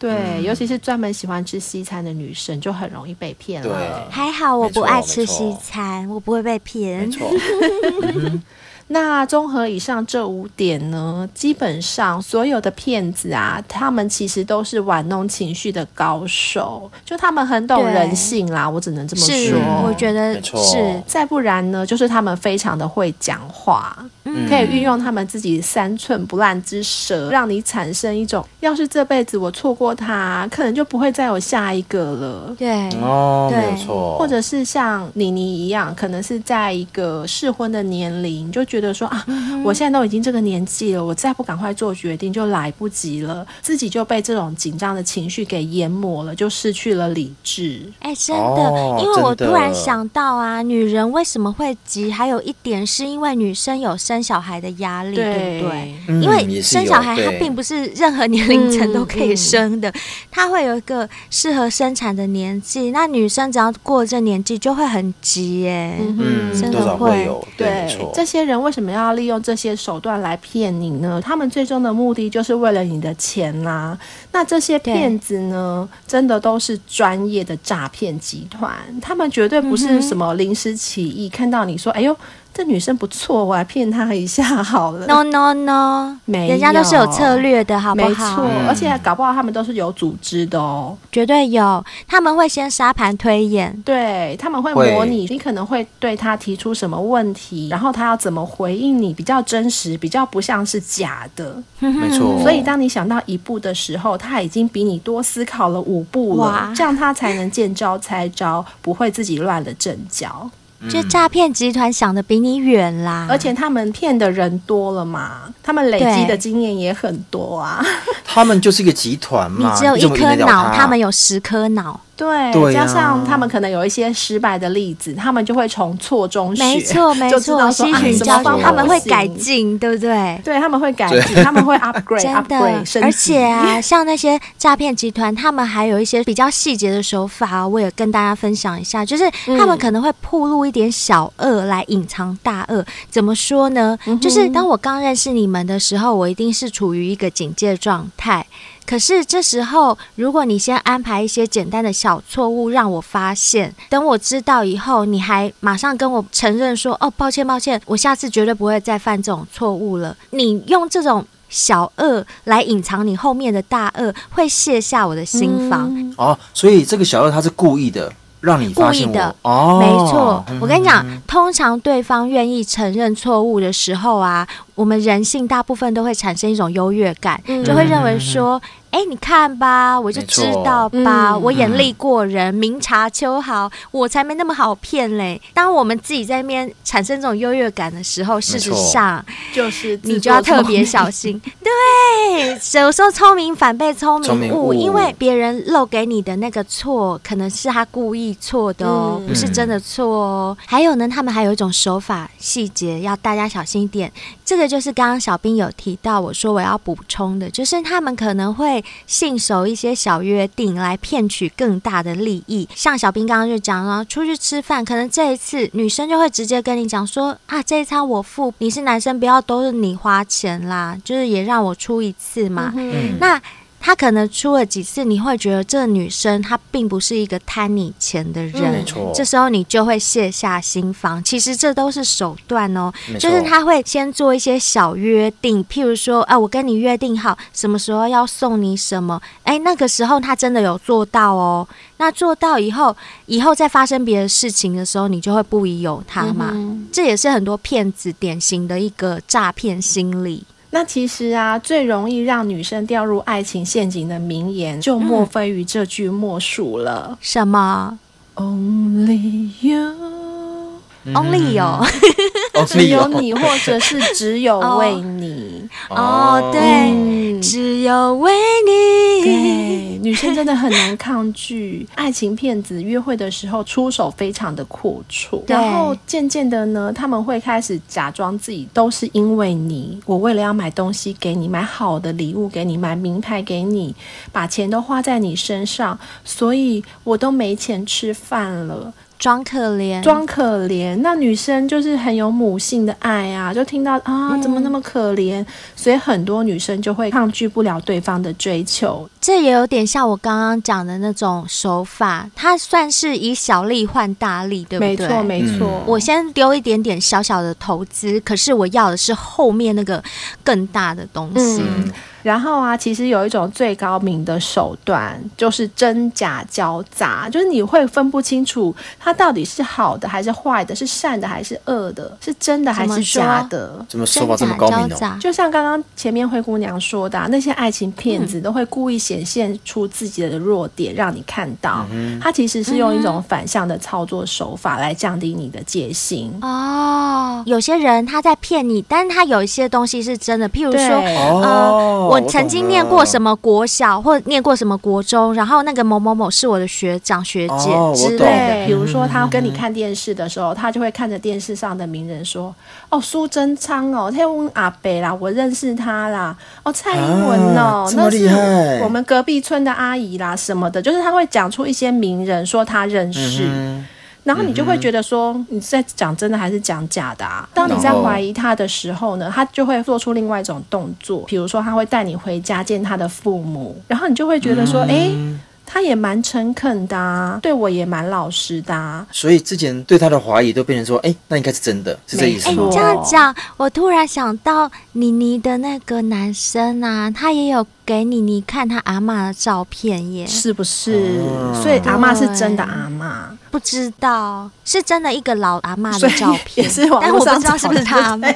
B: 对，嗯、尤其是专门喜欢吃西餐的女生，就很容易被骗了。对，
C: 还好我不爱吃西餐，我不会被骗。
D: 没错。
B: 那综合以上这五点呢，基本上所有的骗子啊，他们其实都是玩弄情绪的高手，就他们很懂人性啦，我只能这么说。
C: 是，我觉得是。
B: 再不然呢，就是他们非常的会讲话，嗯、可以运用他们自己三寸不烂之舌，让你产生一种，要是这辈子我错过他，可能就不会再有下一个了。
C: 对，
D: 哦，
C: 对
D: 没错。
B: 或者是像妮妮一样，可能是在一个适婚的年龄，就。觉得说啊，我现在都已经这个年纪了，我再不赶快做决定就来不及了，自己就被这种紧张的情绪给淹没了，就失去了理智。
C: 哎，真的，哦、因为我突然想到啊，女人为什么会急？还有一点是因为女生有生小孩的压力，对，对不对？嗯、因为生小孩它并不是任何年龄层都可以生的，它会有一个适合生产的年纪。那女生只要过这年纪就会很急耶，
D: 嗯，
C: 真的会，会有
B: 对，对这些人。为什么要利用这些手段来骗你呢？他们最终的目的就是为了你的钱啦。那这些骗子呢，真的都是专业的诈骗集团，他们绝对不是什么临时起意，看到你说“哎呦”。这女生不错，我来骗她一下好了。
C: No No No，
B: 没，
C: 人家都是有策略的，好不好？
B: 没错，嗯、而且搞不好他们都是有组织的哦，
C: 绝对有。他们会先沙盘推演，
B: 对，他们会模拟你可能会对他提出什么问题，然后他要怎么回应你，比较真实，比较不像是假的。
D: 没错。
B: 所以当你想到一步的时候，他已经比你多思考了五步了，哇这样他才能见招拆招，不会自己乱了阵脚。
C: 就诈骗集团想的比你远啦，
B: 而且他们骗的人多了嘛，他们累积的经验也很多啊。
D: 他们就是一个集团嘛，
C: 你只有一颗脑，他，他们有十颗脑。
B: 对，加上他们可能有一些失败的例子，他们就会从错中学，
C: 没错 没错，吸取教训，他们会改进，对不对？
B: 对，他们会改进，他们会 upgrade，真的。
C: 而且啊，像那些诈骗集团，他们还有一些比较细节的手法，我也跟大家分享一下，就是他们可能会铺露一点小恶来隐藏大恶。怎么说呢？就是当我刚认识你们的时候，我一定是处于一个警戒状态。可是这时候，如果你先安排一些简单的小错误让我发现，等我知道以后，你还马上跟我承认说：“哦，抱歉，抱歉，我下次绝对不会再犯这种错误了。”你用这种小恶来隐藏你后面的大恶，会卸下我的心
D: 房。哦，所以这个小恶他是故意的。让你故意的哦，
C: 没错。我跟你讲，通常对方愿意承认错误的时候啊，我们人性大部分都会产生一种优越感，就会认为说。哎，你看吧，我就知道吧，嗯、我眼力过人，嗯、明察秋毫，我才没那么好骗嘞。当我们自己在那边产生这种优越感的时候，事实上
B: 就是
C: 你就要特别小心。对，有时候聪明反被聪明误，误因为别人漏给你的那个错，可能是他故意错的哦，嗯、不是真的错哦。嗯、还有呢，他们还有一种手法细节，要大家小心一点。这个就是刚刚小兵有提到，我说我要补充的，就是他们可能会。信守一些小约定来骗取更大的利益，像小兵刚刚就讲了，出去吃饭，可能这一次女生就会直接跟你讲说啊，这一餐我付，你是男生，不要都是你花钱啦，就是也让我出一次嘛。嗯、那。他可能出了几次，你会觉得这个女生她并不是一个贪你钱的人，没错。这时候你就会卸下心防。其实这都是手段哦，就是他会先做一些小约定，譬如说，啊，我跟你约定好什么时候要送你什么，哎，那个时候他真的有做到哦。那做到以后，以后再发生别的事情的时候，你就会不疑有他嘛。嗯。这也是很多骗子典型的一个诈骗心理。
B: 那其实啊，最容易让女生掉入爱情陷阱的名言，就莫非于这句莫属了。
C: 嗯、什么
B: ？Only you。
C: Only you。
B: 只有你，或者是只有为你。
C: 哦，对，只有为你。
B: 对，女生真的很难抗拒 爱情骗子约会的时候出手非常的阔绰，然后渐渐的呢，他们会开始假装自己都是因为你，我为了要买东西给你，买好的礼物给你，买名牌给你，把钱都花在你身上，所以我都没钱吃饭了。
C: 装可怜，
B: 装可怜。那女生就是很有母性的爱啊，就听到啊，怎么那么可怜？嗯、所以很多女生就会抗拒不了对方的追求。
C: 这也有点像我刚刚讲的那种手法，它算是以小利换大利，对不对？
B: 没错，没错。
C: 我先丢一点点小小的投资，可是我要的是后面那个更大的东西。嗯
B: 然后啊，其实有一种最高明的手段，就是真假交杂，就是你会分不清楚它到底是好的还是坏的，是善的还是恶的，是真的还是假的。
D: 怎么说法，这么高明哦？
B: 就像刚刚前面灰姑娘说的，那些爱情骗子都会故意显现出自己的弱点，让你看到。他其实是用一种反向的操作手法来降低你的戒心。
C: 哦，有些人他在骗你，但是他有一些东西是真的，譬如说，呃。我曾经念过什么国小，或念过什么国中，然后那个某某某是我的学长学姐之类的。
B: 比如说，他跟你看电视的时候，他就会看着电视上的名人说：“哦，苏贞昌哦，他问阿北啦，我认识他啦。哦，蔡英文哦，那是我们隔壁村的阿姨啦，什么的，就是他会讲出一些名人，说他认识。”然后你就会觉得说，你在讲真的还是讲假的啊？当你在怀疑他的时候呢，他就会做出另外一种动作，比如说他会带你回家见他的父母，然后你就会觉得说，哎。他也蛮诚恳的啊，对我也蛮老实的啊。
D: 所以之前对他的怀疑都变成说，哎，那应该是真的，是这意思吗？
C: 哎，你这样讲，我突然想到妮妮的那个男生啊，他也有给你，你看他阿嬷的照片耶，
B: 是不是？哦、所以阿嬷是真的阿嬷，
C: 不知道是真的一个老阿嬷的照片，
B: 但是网
C: 络上找是不是他们？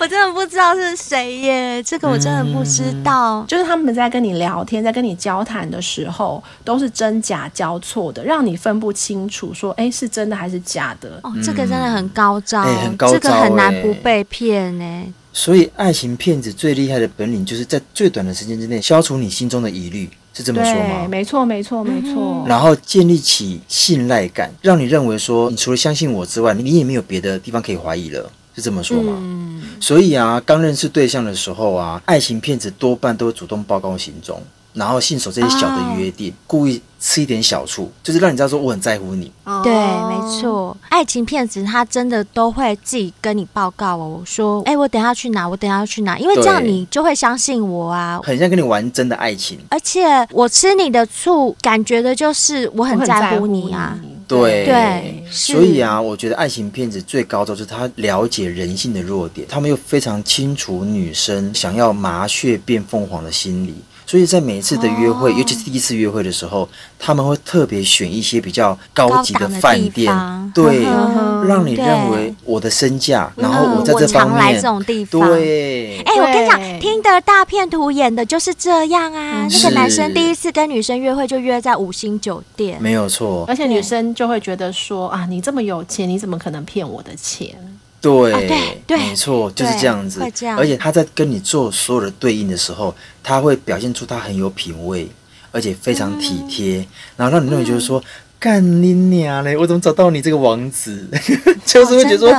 C: 我真的不知道是谁耶，这个我真的不知道。
B: 嗯、就是他们在跟你聊天，在跟你交谈的时候，都是真假交错的，让你分不清楚，说哎是真的还是假的。
C: 哦，这个真的很高招，
D: 嗯欸、很高招，
C: 这个很难不被骗呢。
D: 所以，爱情骗子最厉害的本领，就是在最短的时间之内消除你心中的疑虑，是这么说吗？
B: 没错，没错，没错。
C: 嗯、
D: 然后建立起信赖感，让你认为说，你除了相信我之外，你也没有别的地方可以怀疑了，是这么说吗？嗯。所以啊，刚认识对象的时候啊，爱情骗子多半都会主动报告行踪。然后信守这些小的约定，oh. 故意吃一点小醋，就是让你知道说我很在乎你。
C: Oh. 对，没错，爱情骗子他真的都会自己跟你报告哦，说，哎，我等下去哪？我等下要去哪？因为这样你就会相信我啊。
D: 很像跟你玩真的爱情。
C: 而且我吃你的醋，感觉的就是我很在乎你啊。
B: 你
D: 对
C: 对，
D: 所以啊，我觉得爱情骗子最高招就是他了解人性的弱点，他们又非常清楚女生想要麻雀变凤凰的心理。所以在每一次的约会，哦、尤其是第一次约会的时候，他们会特别选一些比较高级的饭店，对，呵呵让你认为我的身价，然后我在
C: 这来这种地方，
D: 对。
C: 哎、欸，我跟你讲，听的大片图演的就是这样啊。那个男生第一次跟女生约会就约在五星酒店，
D: 没有错。
B: 而且女生就会觉得说啊，你这么有钱，你怎么可能骗我的钱？
D: 对，
C: 啊、对，对，
D: 没错，就是这样子。样而且他在跟你做所有的对应的时候，他会表现出他很有品味，而且非常体贴，嗯、然后让你认为就是说。嗯干你娘嘞！我怎么找到你这个王子？就是会觉得说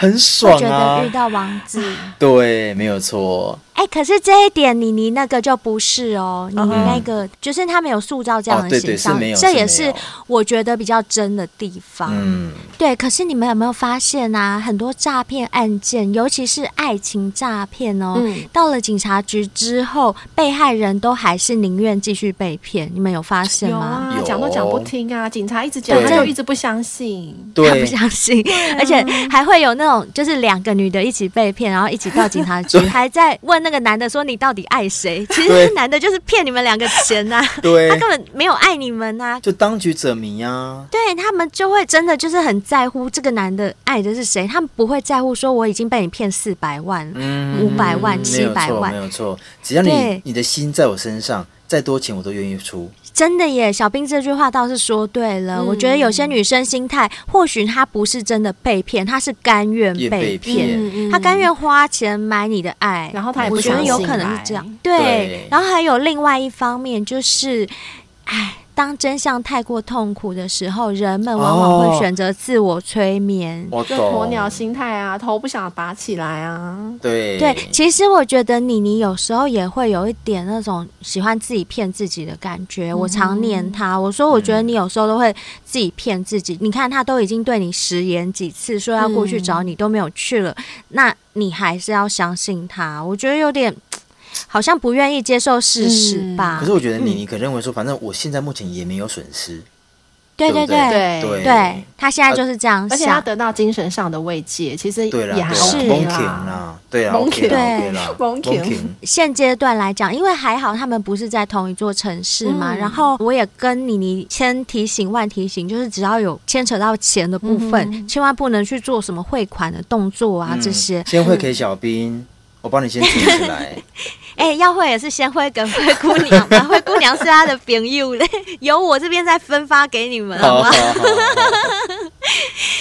D: 很爽啊！
C: 觉得遇到王子，
D: 对，没有错。
C: 哎，可是这一点，妮妮那个就不是哦。妮妮那个就是他没有塑造这样的形象，这也是我觉得比较真的地方。嗯，对。可是你们有没有发现啊？很多诈骗案件，尤其是爱情诈骗哦，到了警察局之后，被害人都还是宁愿继续被骗。你们有发现吗？
B: 有啊，讲都讲不听啊！警察一直讲，他就一直不相信，
C: 他不相信，而且还会有那种就是两个女的一起被骗，然后一起到警察局，还在问那。个男的说：“你到底爱谁？” 其实男的就是骗你们两个钱呐、啊，对他根本没有爱你们呐、啊，
D: 就当局者迷啊。
C: 对他们就会真的就是很在乎这个男的爱的是谁，他们不会在乎说我已经被你骗四百万、嗯、五百万、七百万，
D: 没有错，只要你你的心在我身上，再多钱我都愿意出。
C: 真的耶，小兵这句话倒是说对了。嗯、我觉得有些女生心态，或许她不是真的被骗，她是甘愿被骗，她甘愿花钱买你的爱，
B: 然后她也不
C: 我觉得有可能是这样。对，对然后还有另外一方面就是，哎。当真相太过痛苦的时候，人们往往会选择自我催眠，
B: 哦、就鸵鸟心态啊，头不想拔起来啊。
D: 对
C: 对，其实我觉得妮妮有时候也会有一点那种喜欢自己骗自己的感觉。嗯、我常念她，我说我觉得你有时候都会自己骗自己。嗯、你看他都已经对你食言几次，说要过去找你、嗯、都没有去了，那你还是要相信他？我觉得有点。好像不愿意接受事实吧？
D: 可是我觉得你，你可认为说，反正我现在目前也没有损失。
C: 对对对对对，他现在就是这样，
B: 而且他得到精神上的慰藉，其实也还是
D: 啦。对啊，对
C: 对，现阶段来讲，因为还好他们不是在同一座城市嘛。然后我也跟妮妮千提醒万提醒，就是只要有牵扯到钱的部分，千万不能去做什么汇款的动作啊，这些。
D: 先汇给小兵。我帮你先存起来。
C: 哎、欸，要会也是先会跟灰姑娘吧，灰姑娘是她的朋友嘞，由我这边再分发给你们，好吗？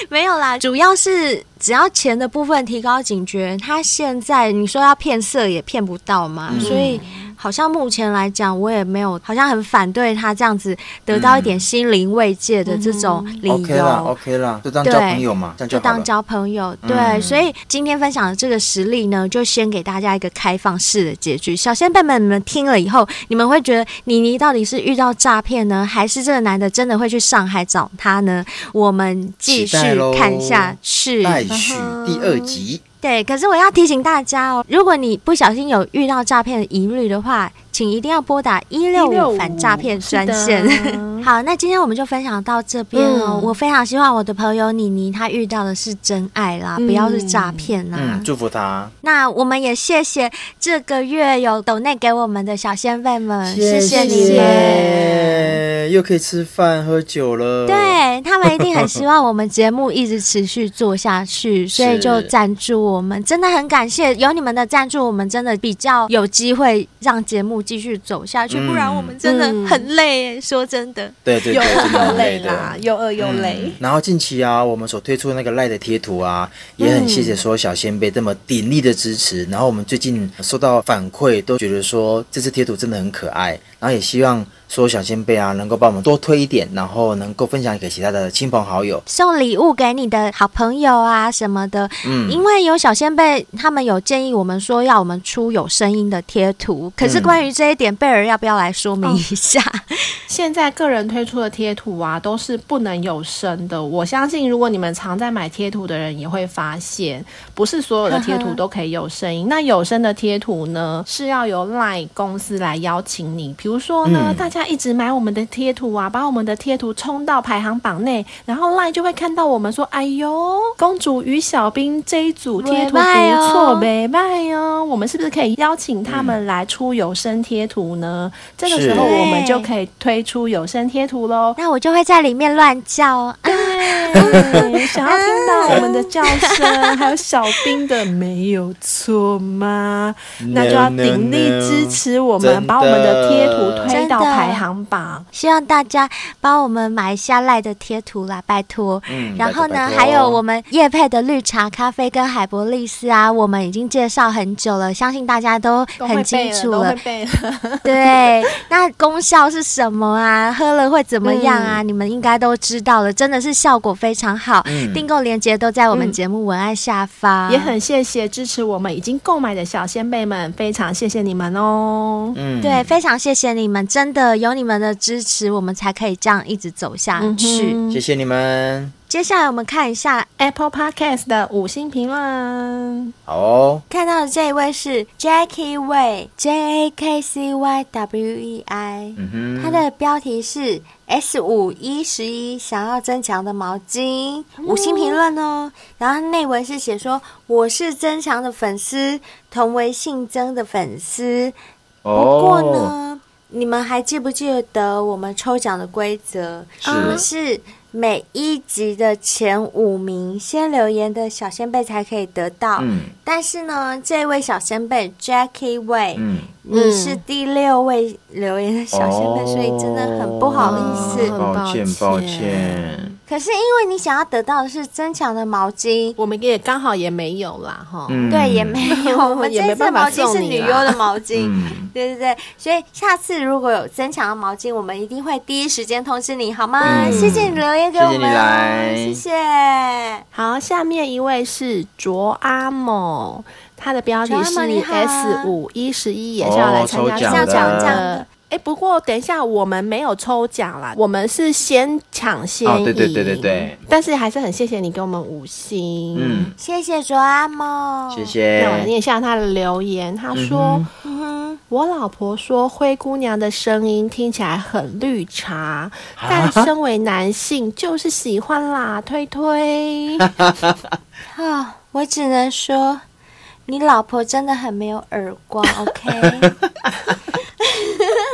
C: 没有啦，主要是只要钱的部分提高警觉。他现在你说要骗色也骗不到嘛，嗯、所以。好像目前来讲，我也没有，好像很反对他这样子得到一点心灵慰藉的这种理由。OK
D: 啦，OK 啦，就当交朋友嘛，就当
C: 交朋友。对，所以今天分享的这个实例呢，就先给大家一个开放式的结局。小仙贝们，你们听了以后，你们会觉得妮妮到底是遇到诈骗呢，还是这个男的真的会去上海找她呢？我们继续看下去。
D: 待续第二集。
C: 对，可是我要提醒大家哦，如果你不小心有遇到诈骗的疑虑的话，请一定要拨打一六五反诈骗专线。好，那今天我们就分享到这边哦。嗯、我非常希望我的朋友妮妮她遇到的是真爱啦，嗯、不要是诈骗啦。
D: 嗯，祝福她。
C: 那我们也谢谢这个月有抖内给我们的小仙辈们，
D: 谢谢，
C: 谢谢你
D: 们，又可以吃饭喝酒了。
C: 对，他们一定很希望我们节目一直持续做下去，所以就赞助我们，真的很感谢有你们的赞助，我们真的比较有机会让节目继续走下去，嗯、不然我们真的很累。嗯、说真的。
D: 对对对，
B: 又饿又累啦，又饿又累。
D: 嗯、然后近期啊，我们所推出的那个赖的贴图啊，也很谢谢所有小先辈这么鼎力的支持。然后我们最近收到反馈，都觉得说这次贴图真的很可爱。然后也希望。所有小仙贝啊，能够帮我们多推一点，然后能够分享给其他的亲朋好友，
C: 送礼物给你的好朋友啊什么的。嗯，因为有小仙贝，他们有建议我们说要我们出有声音的贴图。可是关于这一点，贝尔要不要来说明一下？哦、
B: 现在个人推出的贴图啊，都是不能有声的。我相信，如果你们常在买贴图的人也会发现，不是所有的贴图都可以有声音。那有声的贴图呢，是要由 LINE 公司来邀请你。比如说呢，嗯、大家。他一直买我们的贴图啊，把我们的贴图冲到排行榜内，然后 LINE 就会看到我们说：“哎呦，公主与小兵这一组贴图不错，没卖哦。”我们是不是可以邀请他们来出有声贴图呢？嗯、这个时候我们就可以推出有声贴图喽。
C: 那我就会在里面乱叫，对，
B: 想要听到我们的叫声，还有小兵的没有错吗？那就要鼎力支持我们，把我们的贴图推到排。排行榜，
C: 希望大家帮我们买一下赖的贴图啦，拜托。嗯，然后呢，还有我们叶配的绿茶咖啡跟海博利斯啊，我们已经介绍很久了，相信大家都很清楚了。了 对，那功效是什么啊？喝了会怎么样啊？嗯、你们应该都知道了，真的是效果非常好。嗯，订购链接都在我们节目文案下方。
B: 嗯、也很谢谢支持我们已经购买的小先辈们，非常谢谢你们哦。
C: 嗯，对，非常谢谢你们，真的。有你们的支持，我们才可以这样一直走下去。
D: 嗯、谢谢你们。
C: 接下来我们看一下
B: Apple Podcast 的五星评论。
D: 好哦，
C: 看到的这一位是 Jackie Wei，J A K C Y W E I。嗯哼，他的标题是 S 五一十一，想要增强的毛巾。五星评论哦。然后内文是写说：“我是增强的粉丝，同为姓曾的粉丝。不过呢。”你们还记不记得我们抽奖的规则？我们是每一集的前五名先留言的小仙贝才可以得到。嗯，但是呢，这位小仙贝 Jackie Way，嗯。你是第六位留言的小仙贝，哦、所以真的很不好意思，
D: 抱歉抱歉。
C: 可是因为你想要得到的是增强的毛巾，
B: 我们也刚好也没有啦，哈、嗯。
C: 对，也没有。我们这次毛巾是女优的毛巾，嗯、对对对。所以下次如果有增强的毛巾，我们一定会第一时间通知你，好吗？嗯、谢谢你留言给我们，谢谢你来，谢谢。
B: 好，下面一位是卓阿某。他的标题是 S 五一十一，也是要来参加抽奖的。哎，不过等一下，我们没有抽奖啦，我们是先抢先赢。
D: 对对对对对。
B: 但是还是很谢谢你给我们五星，
C: 嗯，谢谢卓阿莫，
D: 谢谢。
B: 那我念一下他的留言，他说：“我老婆说灰姑娘的声音听起来很绿茶，但身为男性就是喜欢啦，推推。”
C: 啊，我只能说。你老婆真的很没有耳光，OK？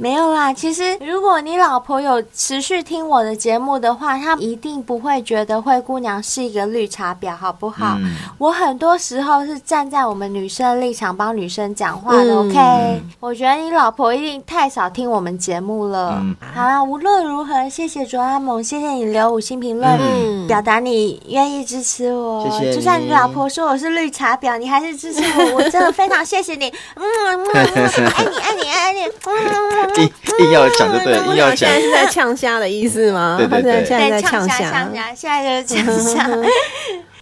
C: 没有啦，其实如果你老婆有持续听我的节目的话，她一定不会觉得灰姑娘是一个绿茶婊，好不好？嗯、我很多时候是站在我们女生的立场帮女生讲话的，OK？、嗯、我觉得你老婆一定太少听我们节目了。嗯、好啦，无论如何，谢谢卓阿蒙，谢谢你留五星评论，嗯、表达你愿意支持我。谢谢。就算你老婆说我是绿茶婊，你还是支持我，我真的非常谢谢你。嗯嗯嗯，爱你爱你爱你。嗯。
D: 硬 硬要讲就对，硬要讲。现
B: 在是在呛虾的意思吗？
D: 对对对，
C: 现在在呛虾，呛虾，现在就是呛虾。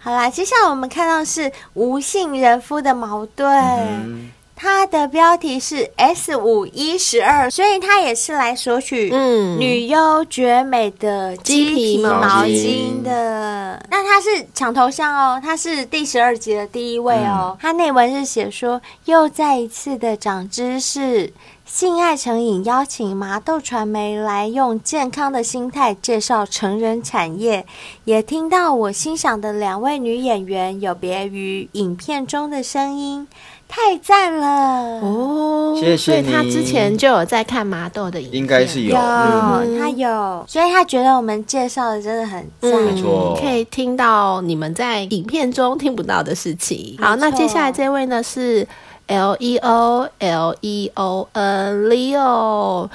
C: 好啦，接下来我们看到是无性人夫的矛盾。它的标题是 S 五一十二，所以它也是来索取嗯女优绝美的鸡皮毛巾的。那它是抢头像哦，它是第十二集的第一位哦。它内文是写说，又再一次的长知识。性爱成瘾邀请麻豆传媒来用健康的心态介绍成人产业，也听到我欣赏的两位女演员有别于影片中的声音，太赞了
B: 哦！
D: 谢谢。
B: 所以他之前就有在看麻豆的影片，
D: 应该是有，
C: 有、嗯、他有，所以他觉得我们介绍的真的很赞，没
B: 错，可以听到你们在影片中听不到的事情。好，那接下来这位呢是。L E O L E O N Leo，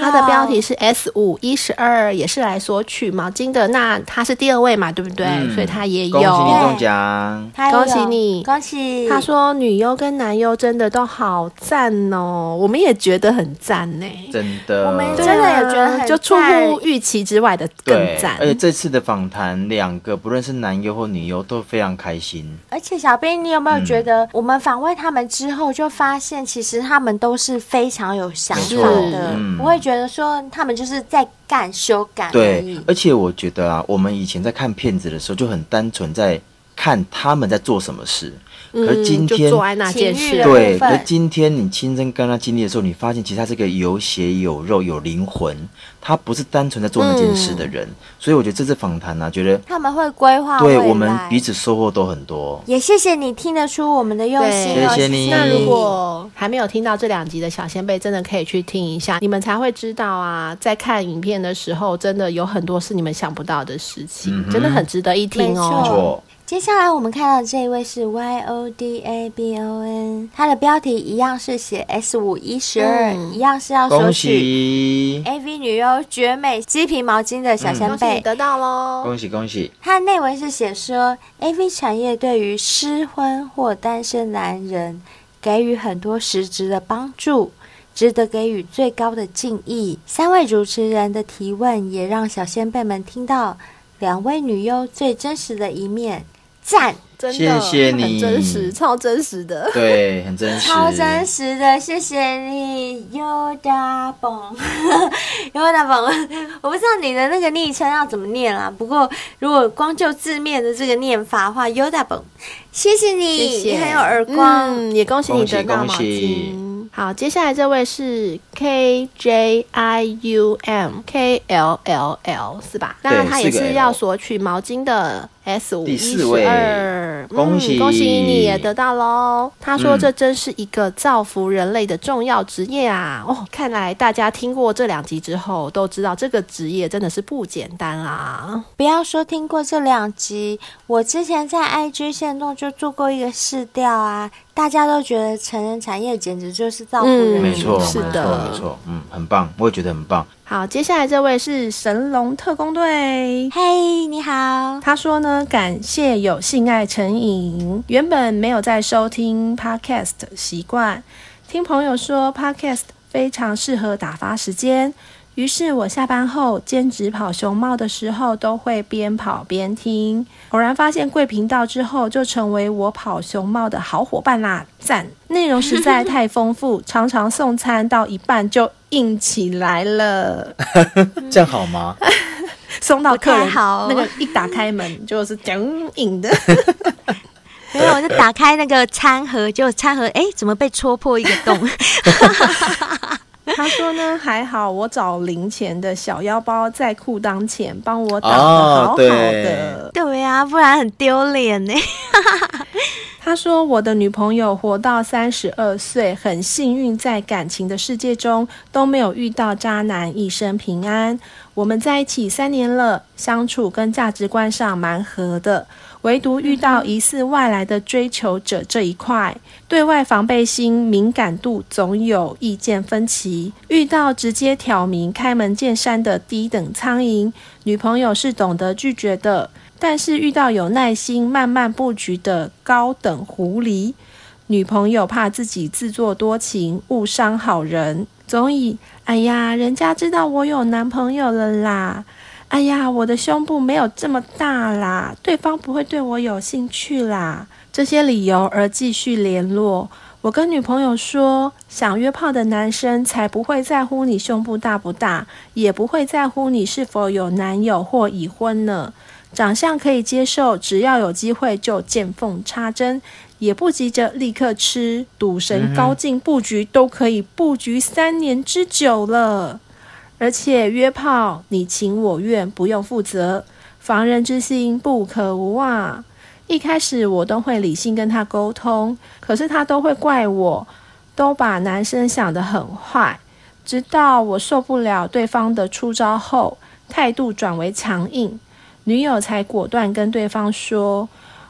B: 它的标题是 S 五一十二，也是来索取毛巾的。那他是第二位嘛，对不对？嗯、所以他也有。恭
D: 喜你中奖！
B: 恭喜你，
C: 恭喜！
B: 他说女优跟男优真的都好赞哦，我们也觉得很赞呢。
D: 真的，
C: 我们真的也觉得很赞，
B: 就出乎预期之外的更赞。
D: 而且这次的访谈，两个不论是男优或女优都非常开心。
C: 而且小编，你有没有觉得，我们访问他们之后，就发现其实他们都是非常有想法的，嗯、不会觉得说他们就是在干修改。
D: 对，而且我觉得啊，我们以前在看片子的时候就很单纯，在看他们在做什么事。可是今天，对，可是今天你亲身跟他经历的时候，你发现其实他是个有血有肉有灵魂，他不是单纯在做那件事的人。嗯、所以我觉得这次访谈呢，觉得
C: 他们会规划，
D: 对我们彼此收获都很多。
C: 也谢谢你听得出我们的用心，
D: 谢谢你。
B: 那如果还没有听到这两集的小仙贝，真的可以去听一下，你们才会知道啊，在看影片的时候，真的有很多是你们想不到的事情，嗯、真的很值得一听哦。
C: 接下来我们看到的这一位是 Y O D A B O N，它的标题一样是写 S 五一十二，一样是要索取 A V 女优绝美鸡皮毛巾的小仙贝，
B: 嗯、得到喽！
D: 恭喜恭喜！
C: 它的内文是写说 A V 产业对于失婚或单身男人给予很多实质的帮助，值得给予最高的敬意。三位主持人的提问也让小仙贝们听到两位女优最真实的一面。赞，
B: 真的，谢谢你，很真实，超真实的，
D: 对，很真实，
C: 超真实的，谢谢你，Yoda 蹦，Yoda 蹦，我不知道你的那个昵称要怎么念啦，不过如果光就字面的这个念法的话，Yoda 蹦，谢谢你，谢谢。你很有耳光，
B: 嗯，也恭喜你得到毛巾。好，接下来这位是 K J I U M K L L L 是吧？那他也是要索取毛巾的 S 五一十二，
D: 恭喜
B: 恭喜你也得到喽！他说这真是一个造福人类的重要职业啊！哦，看来大家听过这两集之后都知道这个职业真的是不简单啊！
C: 不要说听过这两集，我之前在 IG 线动就做过一个试调啊。大家都觉得成人产业简直就是造福人民，
D: 没错，
B: 是的，
D: 没错，嗯，很棒，我也觉得很棒。
B: 好，接下来这位是神龙特工队，
C: 嘿，你好。
B: 他说呢，感谢有性爱成瘾，原本没有在收听 podcast 习惯，听朋友说 podcast 非常适合打发时间。于是我下班后兼职跑熊猫的时候，都会边跑边听。偶然发现贵频道之后，就成为我跑熊猫的好伙伴啦！赞，内容实在 太丰富，常常送餐到一半就硬起来了。
D: 这样好吗？
B: 送到客人好，那个一打开门就是僵硬的。
C: 没有，我就打开那个餐盒，就餐盒哎，怎么被戳破一个洞？
B: 他说呢，还好我找零钱的小腰包在裤裆前帮我挡得好好的，
C: 哦、对呀、啊，不然很丢脸呢。
B: 他说我的女朋友活到三十二岁，很幸运，在感情的世界中都没有遇到渣男，一生平安。我们在一起三年了，相处跟价值观上蛮合的。唯独遇到疑似外来的追求者这一块，对外防备心、敏感度总有意见分歧。遇到直接挑明、开门见山的低等苍蝇，女朋友是懂得拒绝的；但是遇到有耐心、慢慢布局的高等狐狸，女朋友怕自己自作多情，误伤好人，总以“哎呀，人家知道我有男朋友了啦。”哎呀，我的胸部没有这么大啦，对方不会对我有兴趣啦。这些理由而继续联络，我跟女朋友说，想约炮的男生才不会在乎你胸部大不大，也不会在乎你是否有男友或已婚呢。长相可以接受，只要有机会就见缝插针，也不急着立刻吃。赌神高进布局都可以布局三年之久了，而且约炮你情我愿，不用负责，防人之心不可无啊。一开始我都会理性跟他沟通，可是他都会怪我，都把男生想得很坏。直到我受不了对方的出招后，态度转为强硬，女友才果断跟对方说：“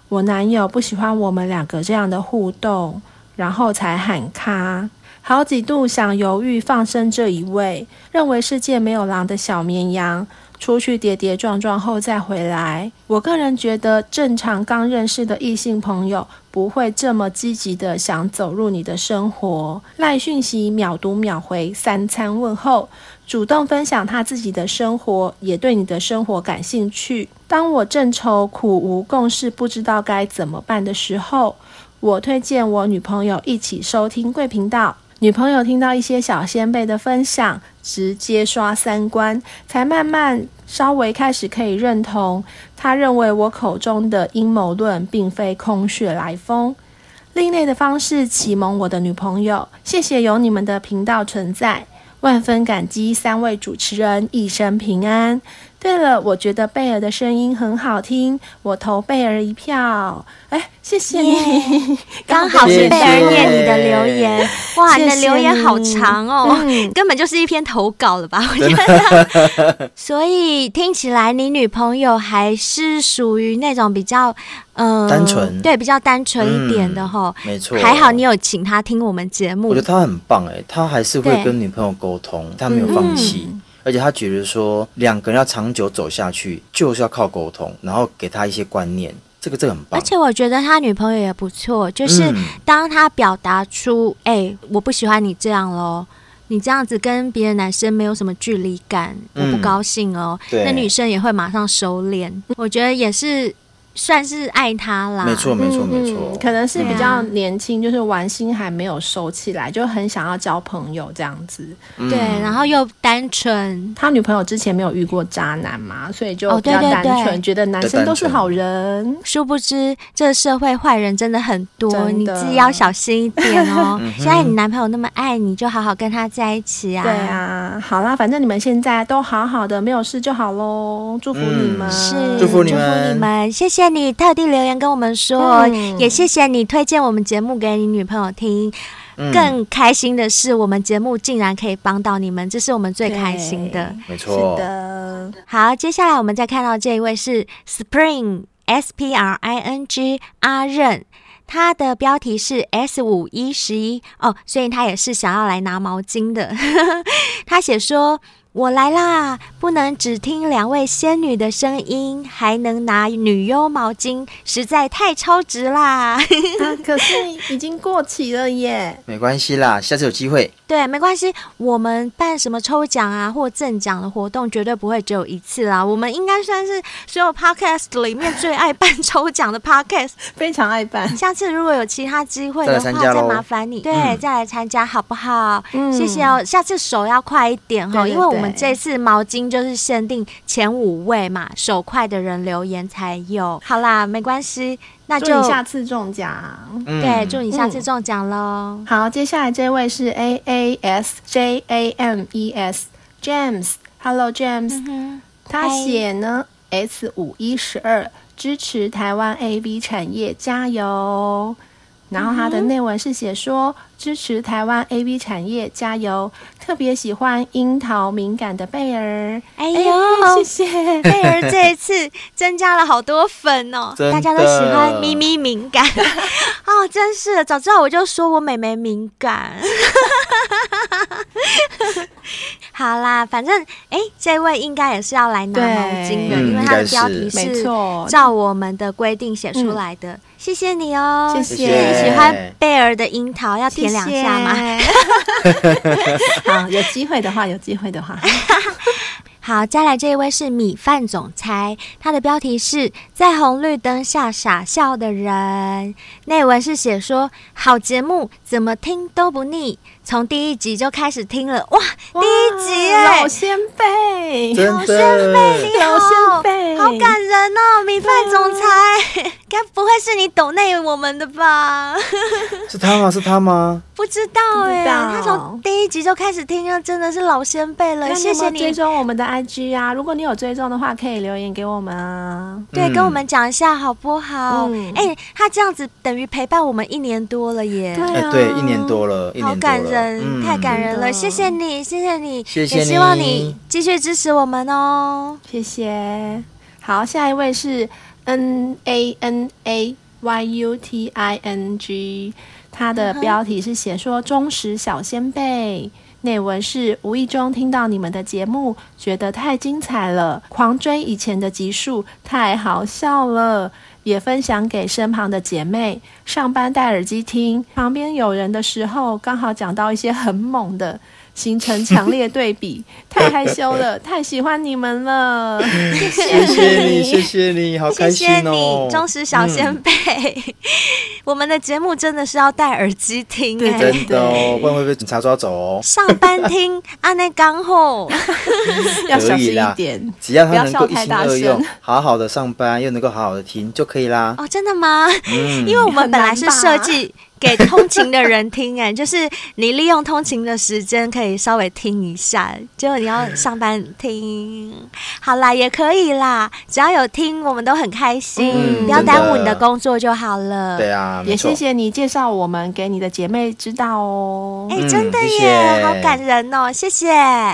B: 我男友不喜欢我们两个这样的互动。”然后才喊卡。好几度想犹豫放生这一位，认为世界没有狼的小绵羊。出去跌跌撞撞后再回来，我个人觉得正常刚认识的异性朋友不会这么积极的想走入你的生活，赖讯息秒读秒回，三餐问候，主动分享他自己的生活，也对你的生活感兴趣。当我正愁苦无共事，不知道该怎么办的时候，我推荐我女朋友一起收听贵频道。女朋友听到一些小先辈的分享，直接刷三观，才慢慢稍微开始可以认同。她认为我口中的阴谋论并非空穴来风，另类的方式启蒙我的女朋友。谢谢有你们的频道存在，万分感激三位主持人一生平安。对了，我觉得贝尔的声音很好听，我投贝尔一票。哎，谢谢你
C: 刚好是贝尔念你的留言。哇，你的留言好长哦，嗯、根本就是一篇投稿了吧？我觉得。所以听起来你女朋友还是属于那种比较嗯、呃、
D: 单纯，
C: 对，比较单纯一点的哈、
D: 嗯。没错，
C: 还好你有请她听我们节目。
D: 我觉得她很棒哎，她还是会跟女朋友沟通，她没有放弃。嗯而且他觉得说，两个人要长久走下去，就是要靠沟通，然后给他一些观念，这个这个很棒。
C: 而且我觉得他女朋友也不错，就是当他表达出“哎、嗯欸，我不喜欢你这样喽，你这样子跟别的男生没有什么距离感，我不高兴哦”，嗯、那女生也会马上收敛。我觉得也是。算是爱他啦，
D: 没错没错没错、嗯，
B: 可能是比较年轻，就是玩心还没有收起来，就很想要交朋友这样子。
C: 嗯、对，然后又单纯，
B: 他女朋友之前没有遇过渣男嘛，所以就比较单纯、哦，觉得男生都是好人。
C: 殊不知，这个社会坏人真的很多，你自己要小心一点哦。现在你男朋友那么爱你，就好好跟他在一起啊。
B: 对啊，好啦，反正你们现在都好好的，没有事就好喽。祝福你们，
C: 嗯、是
D: 祝福你们，
C: 祝福你们，谢谢。谢谢你特地留言跟我们说，嗯、也谢谢你推荐我们节目给你女朋友听。嗯、更开心的是，我们节目竟然可以帮到你们，这是我们最开心的。
D: 没错，
B: 是的。
C: 好，接下来我们再看到这一位是 Spring S P R I N G 阿任，他的标题是 S 五一十一哦，所以他也是想要来拿毛巾的。他写说。我来啦！不能只听两位仙女的声音，还能拿女优毛巾，实在太超值啦！啊，
B: 可是已经过期了耶。
D: 没关系啦，下次有机会。
C: 对，没关系。我们办什么抽奖啊，或赠奖的活动，绝对不会只有一次啦。我们应该算是所有 podcast 里面最爱办 抽奖的 podcast，
B: 非常爱办。
C: 下次如果有其他机会的话，再，再麻烦你，对，嗯、再来参加好不好？嗯，谢谢哦。下次手要快一点哈，因为我。我们这次毛巾就是限定前五位嘛，手快的人留言才有。好啦，没关系，那就
B: 祝你下次中奖。
C: 对，祝你下次中奖喽、嗯。
B: 好，接下来这位是 A A S J A M E S James，Hello James，、嗯、他写呢 S 五一十二支持台湾 A V 产业加油。然后它的内文是写说支持台湾 AV 产业加油，特别喜欢樱桃敏感的贝儿。
C: 哎呦，哎谢谢。贝儿这一次增加了好多粉哦，大家都喜欢咪咪敏感。哦，真是的早知道我就说我妹妹敏感。好啦，反正哎，这位应该也是要来拿毛巾的，因为他的标题是照我们的规定写出来的。嗯谢谢你哦，谢谢。喜欢贝尔的樱桃，要舔两下吗？
B: 谢谢 好，有机会的话，有机会的话。
C: 好，再来这一位是米饭总裁，他的标题是在红绿灯下傻笑的人，内文是写说好节目怎么听都不腻，从第一集就开始听了，哇，哇第一集哎，
B: 老先辈，
C: 老先辈，你好，
B: 老先辈，
C: 好感人哦，米饭总裁，该不会是你抖内我们的吧？
D: 是他吗？是他吗？
C: 不知道哎，他从第一集就开始听了，真的是老先辈了。谢谢你
B: 追踪我们的 IG 啊！如果你有追踪的话，可以留言给我们啊。
C: 对，跟我们讲一下好不好？哎，他这样子等于陪伴我们一年多了耶。
D: 对对，一年多了，
C: 好感人，太感人了。谢谢你，谢谢你，也希望你继续支持我们哦。
B: 谢谢。好，下一位是 N A N A Y U T I N G。他的标题是写说忠实小仙贝，内文是无意中听到你们的节目，觉得太精彩了，狂追以前的集数，太好笑了，也分享给身旁的姐妹。上班戴耳机听，旁边有人的时候，刚好讲到一些很猛的。形成强烈对比，太害羞了，太喜欢你们了，谢
D: 谢你，谢谢你，好开心哦，谢谢
C: 你，忠实小仙贝，嗯、我们的节目真的是要戴耳机听，
D: 对，真的哦，不然会被警察抓走哦。
C: 上班听，阿内刚好，
B: 要小心一点，
D: 只要他能够一心二用，好好的上班又能够好好的听就可以啦。
C: 哦，真的吗？嗯，因为我们本来是设计。给通勤的人听，哎，就是你利用通勤的时间可以稍微听一下，结果你要上班听，好啦，也可以啦，只要有听，我们都很开心，嗯、不要耽误你的工作就好了。
D: 对啊，
B: 也谢谢你介绍我们给你的姐妹知道哦。
C: 哎、欸，真的耶，嗯、好感人哦，谢谢，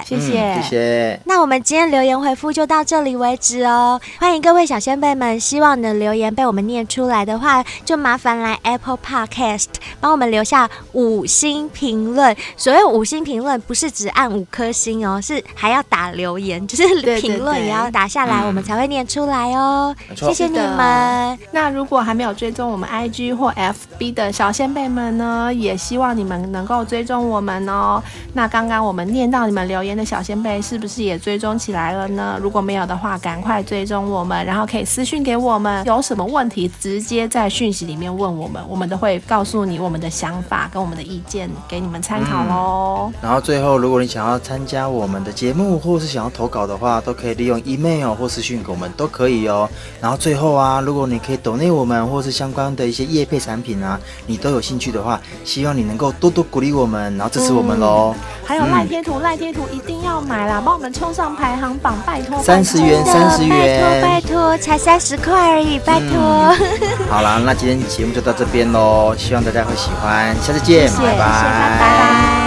B: 谢谢，谢谢。
C: 那我们今天留言回复就到这里为止哦，欢迎各位小仙贝们，希望你的留言被我们念出来的话，就麻烦来 Apple Podcast。帮我们留下五星评论。所谓五星评论，不是只按五颗星哦，是还要打留言，就是评论也要打下来，我们才会念出来哦。谢谢你们。
B: 那如果还没有追踪我们 IG 或 FB 的小先辈们呢，也希望你们能够追踪我们哦。那刚刚我们念到你们留言的小先辈，是不是也追踪起来了呢？如果没有的话，赶快追踪我们，然后可以私讯给我们，有什么问题直接在讯息里面问我们，我们都会告诉。你我们的想法跟我们的意见给你们参考喽。
D: 然后最后，如果你想要参加我们的节目，或是想要投稿的话，都可以利用 email 或私讯给我们都可以哦。然后最后啊，如果你可以 donate 我们，或是相关的一些业配产品啊，你都有兴趣的话，希望你能够多多鼓励我们，然后支持我们喽。嗯、
B: 还有赖贴图，赖贴图一定要买啦，帮我们冲上排行榜，拜托。
D: 三十元，三十元，
C: 拜托，拜托，才三十块而已，拜托。
D: 嗯、好啦，那今天节目就到这边喽，希望大。大家会喜欢，下次见，拜拜，拜拜。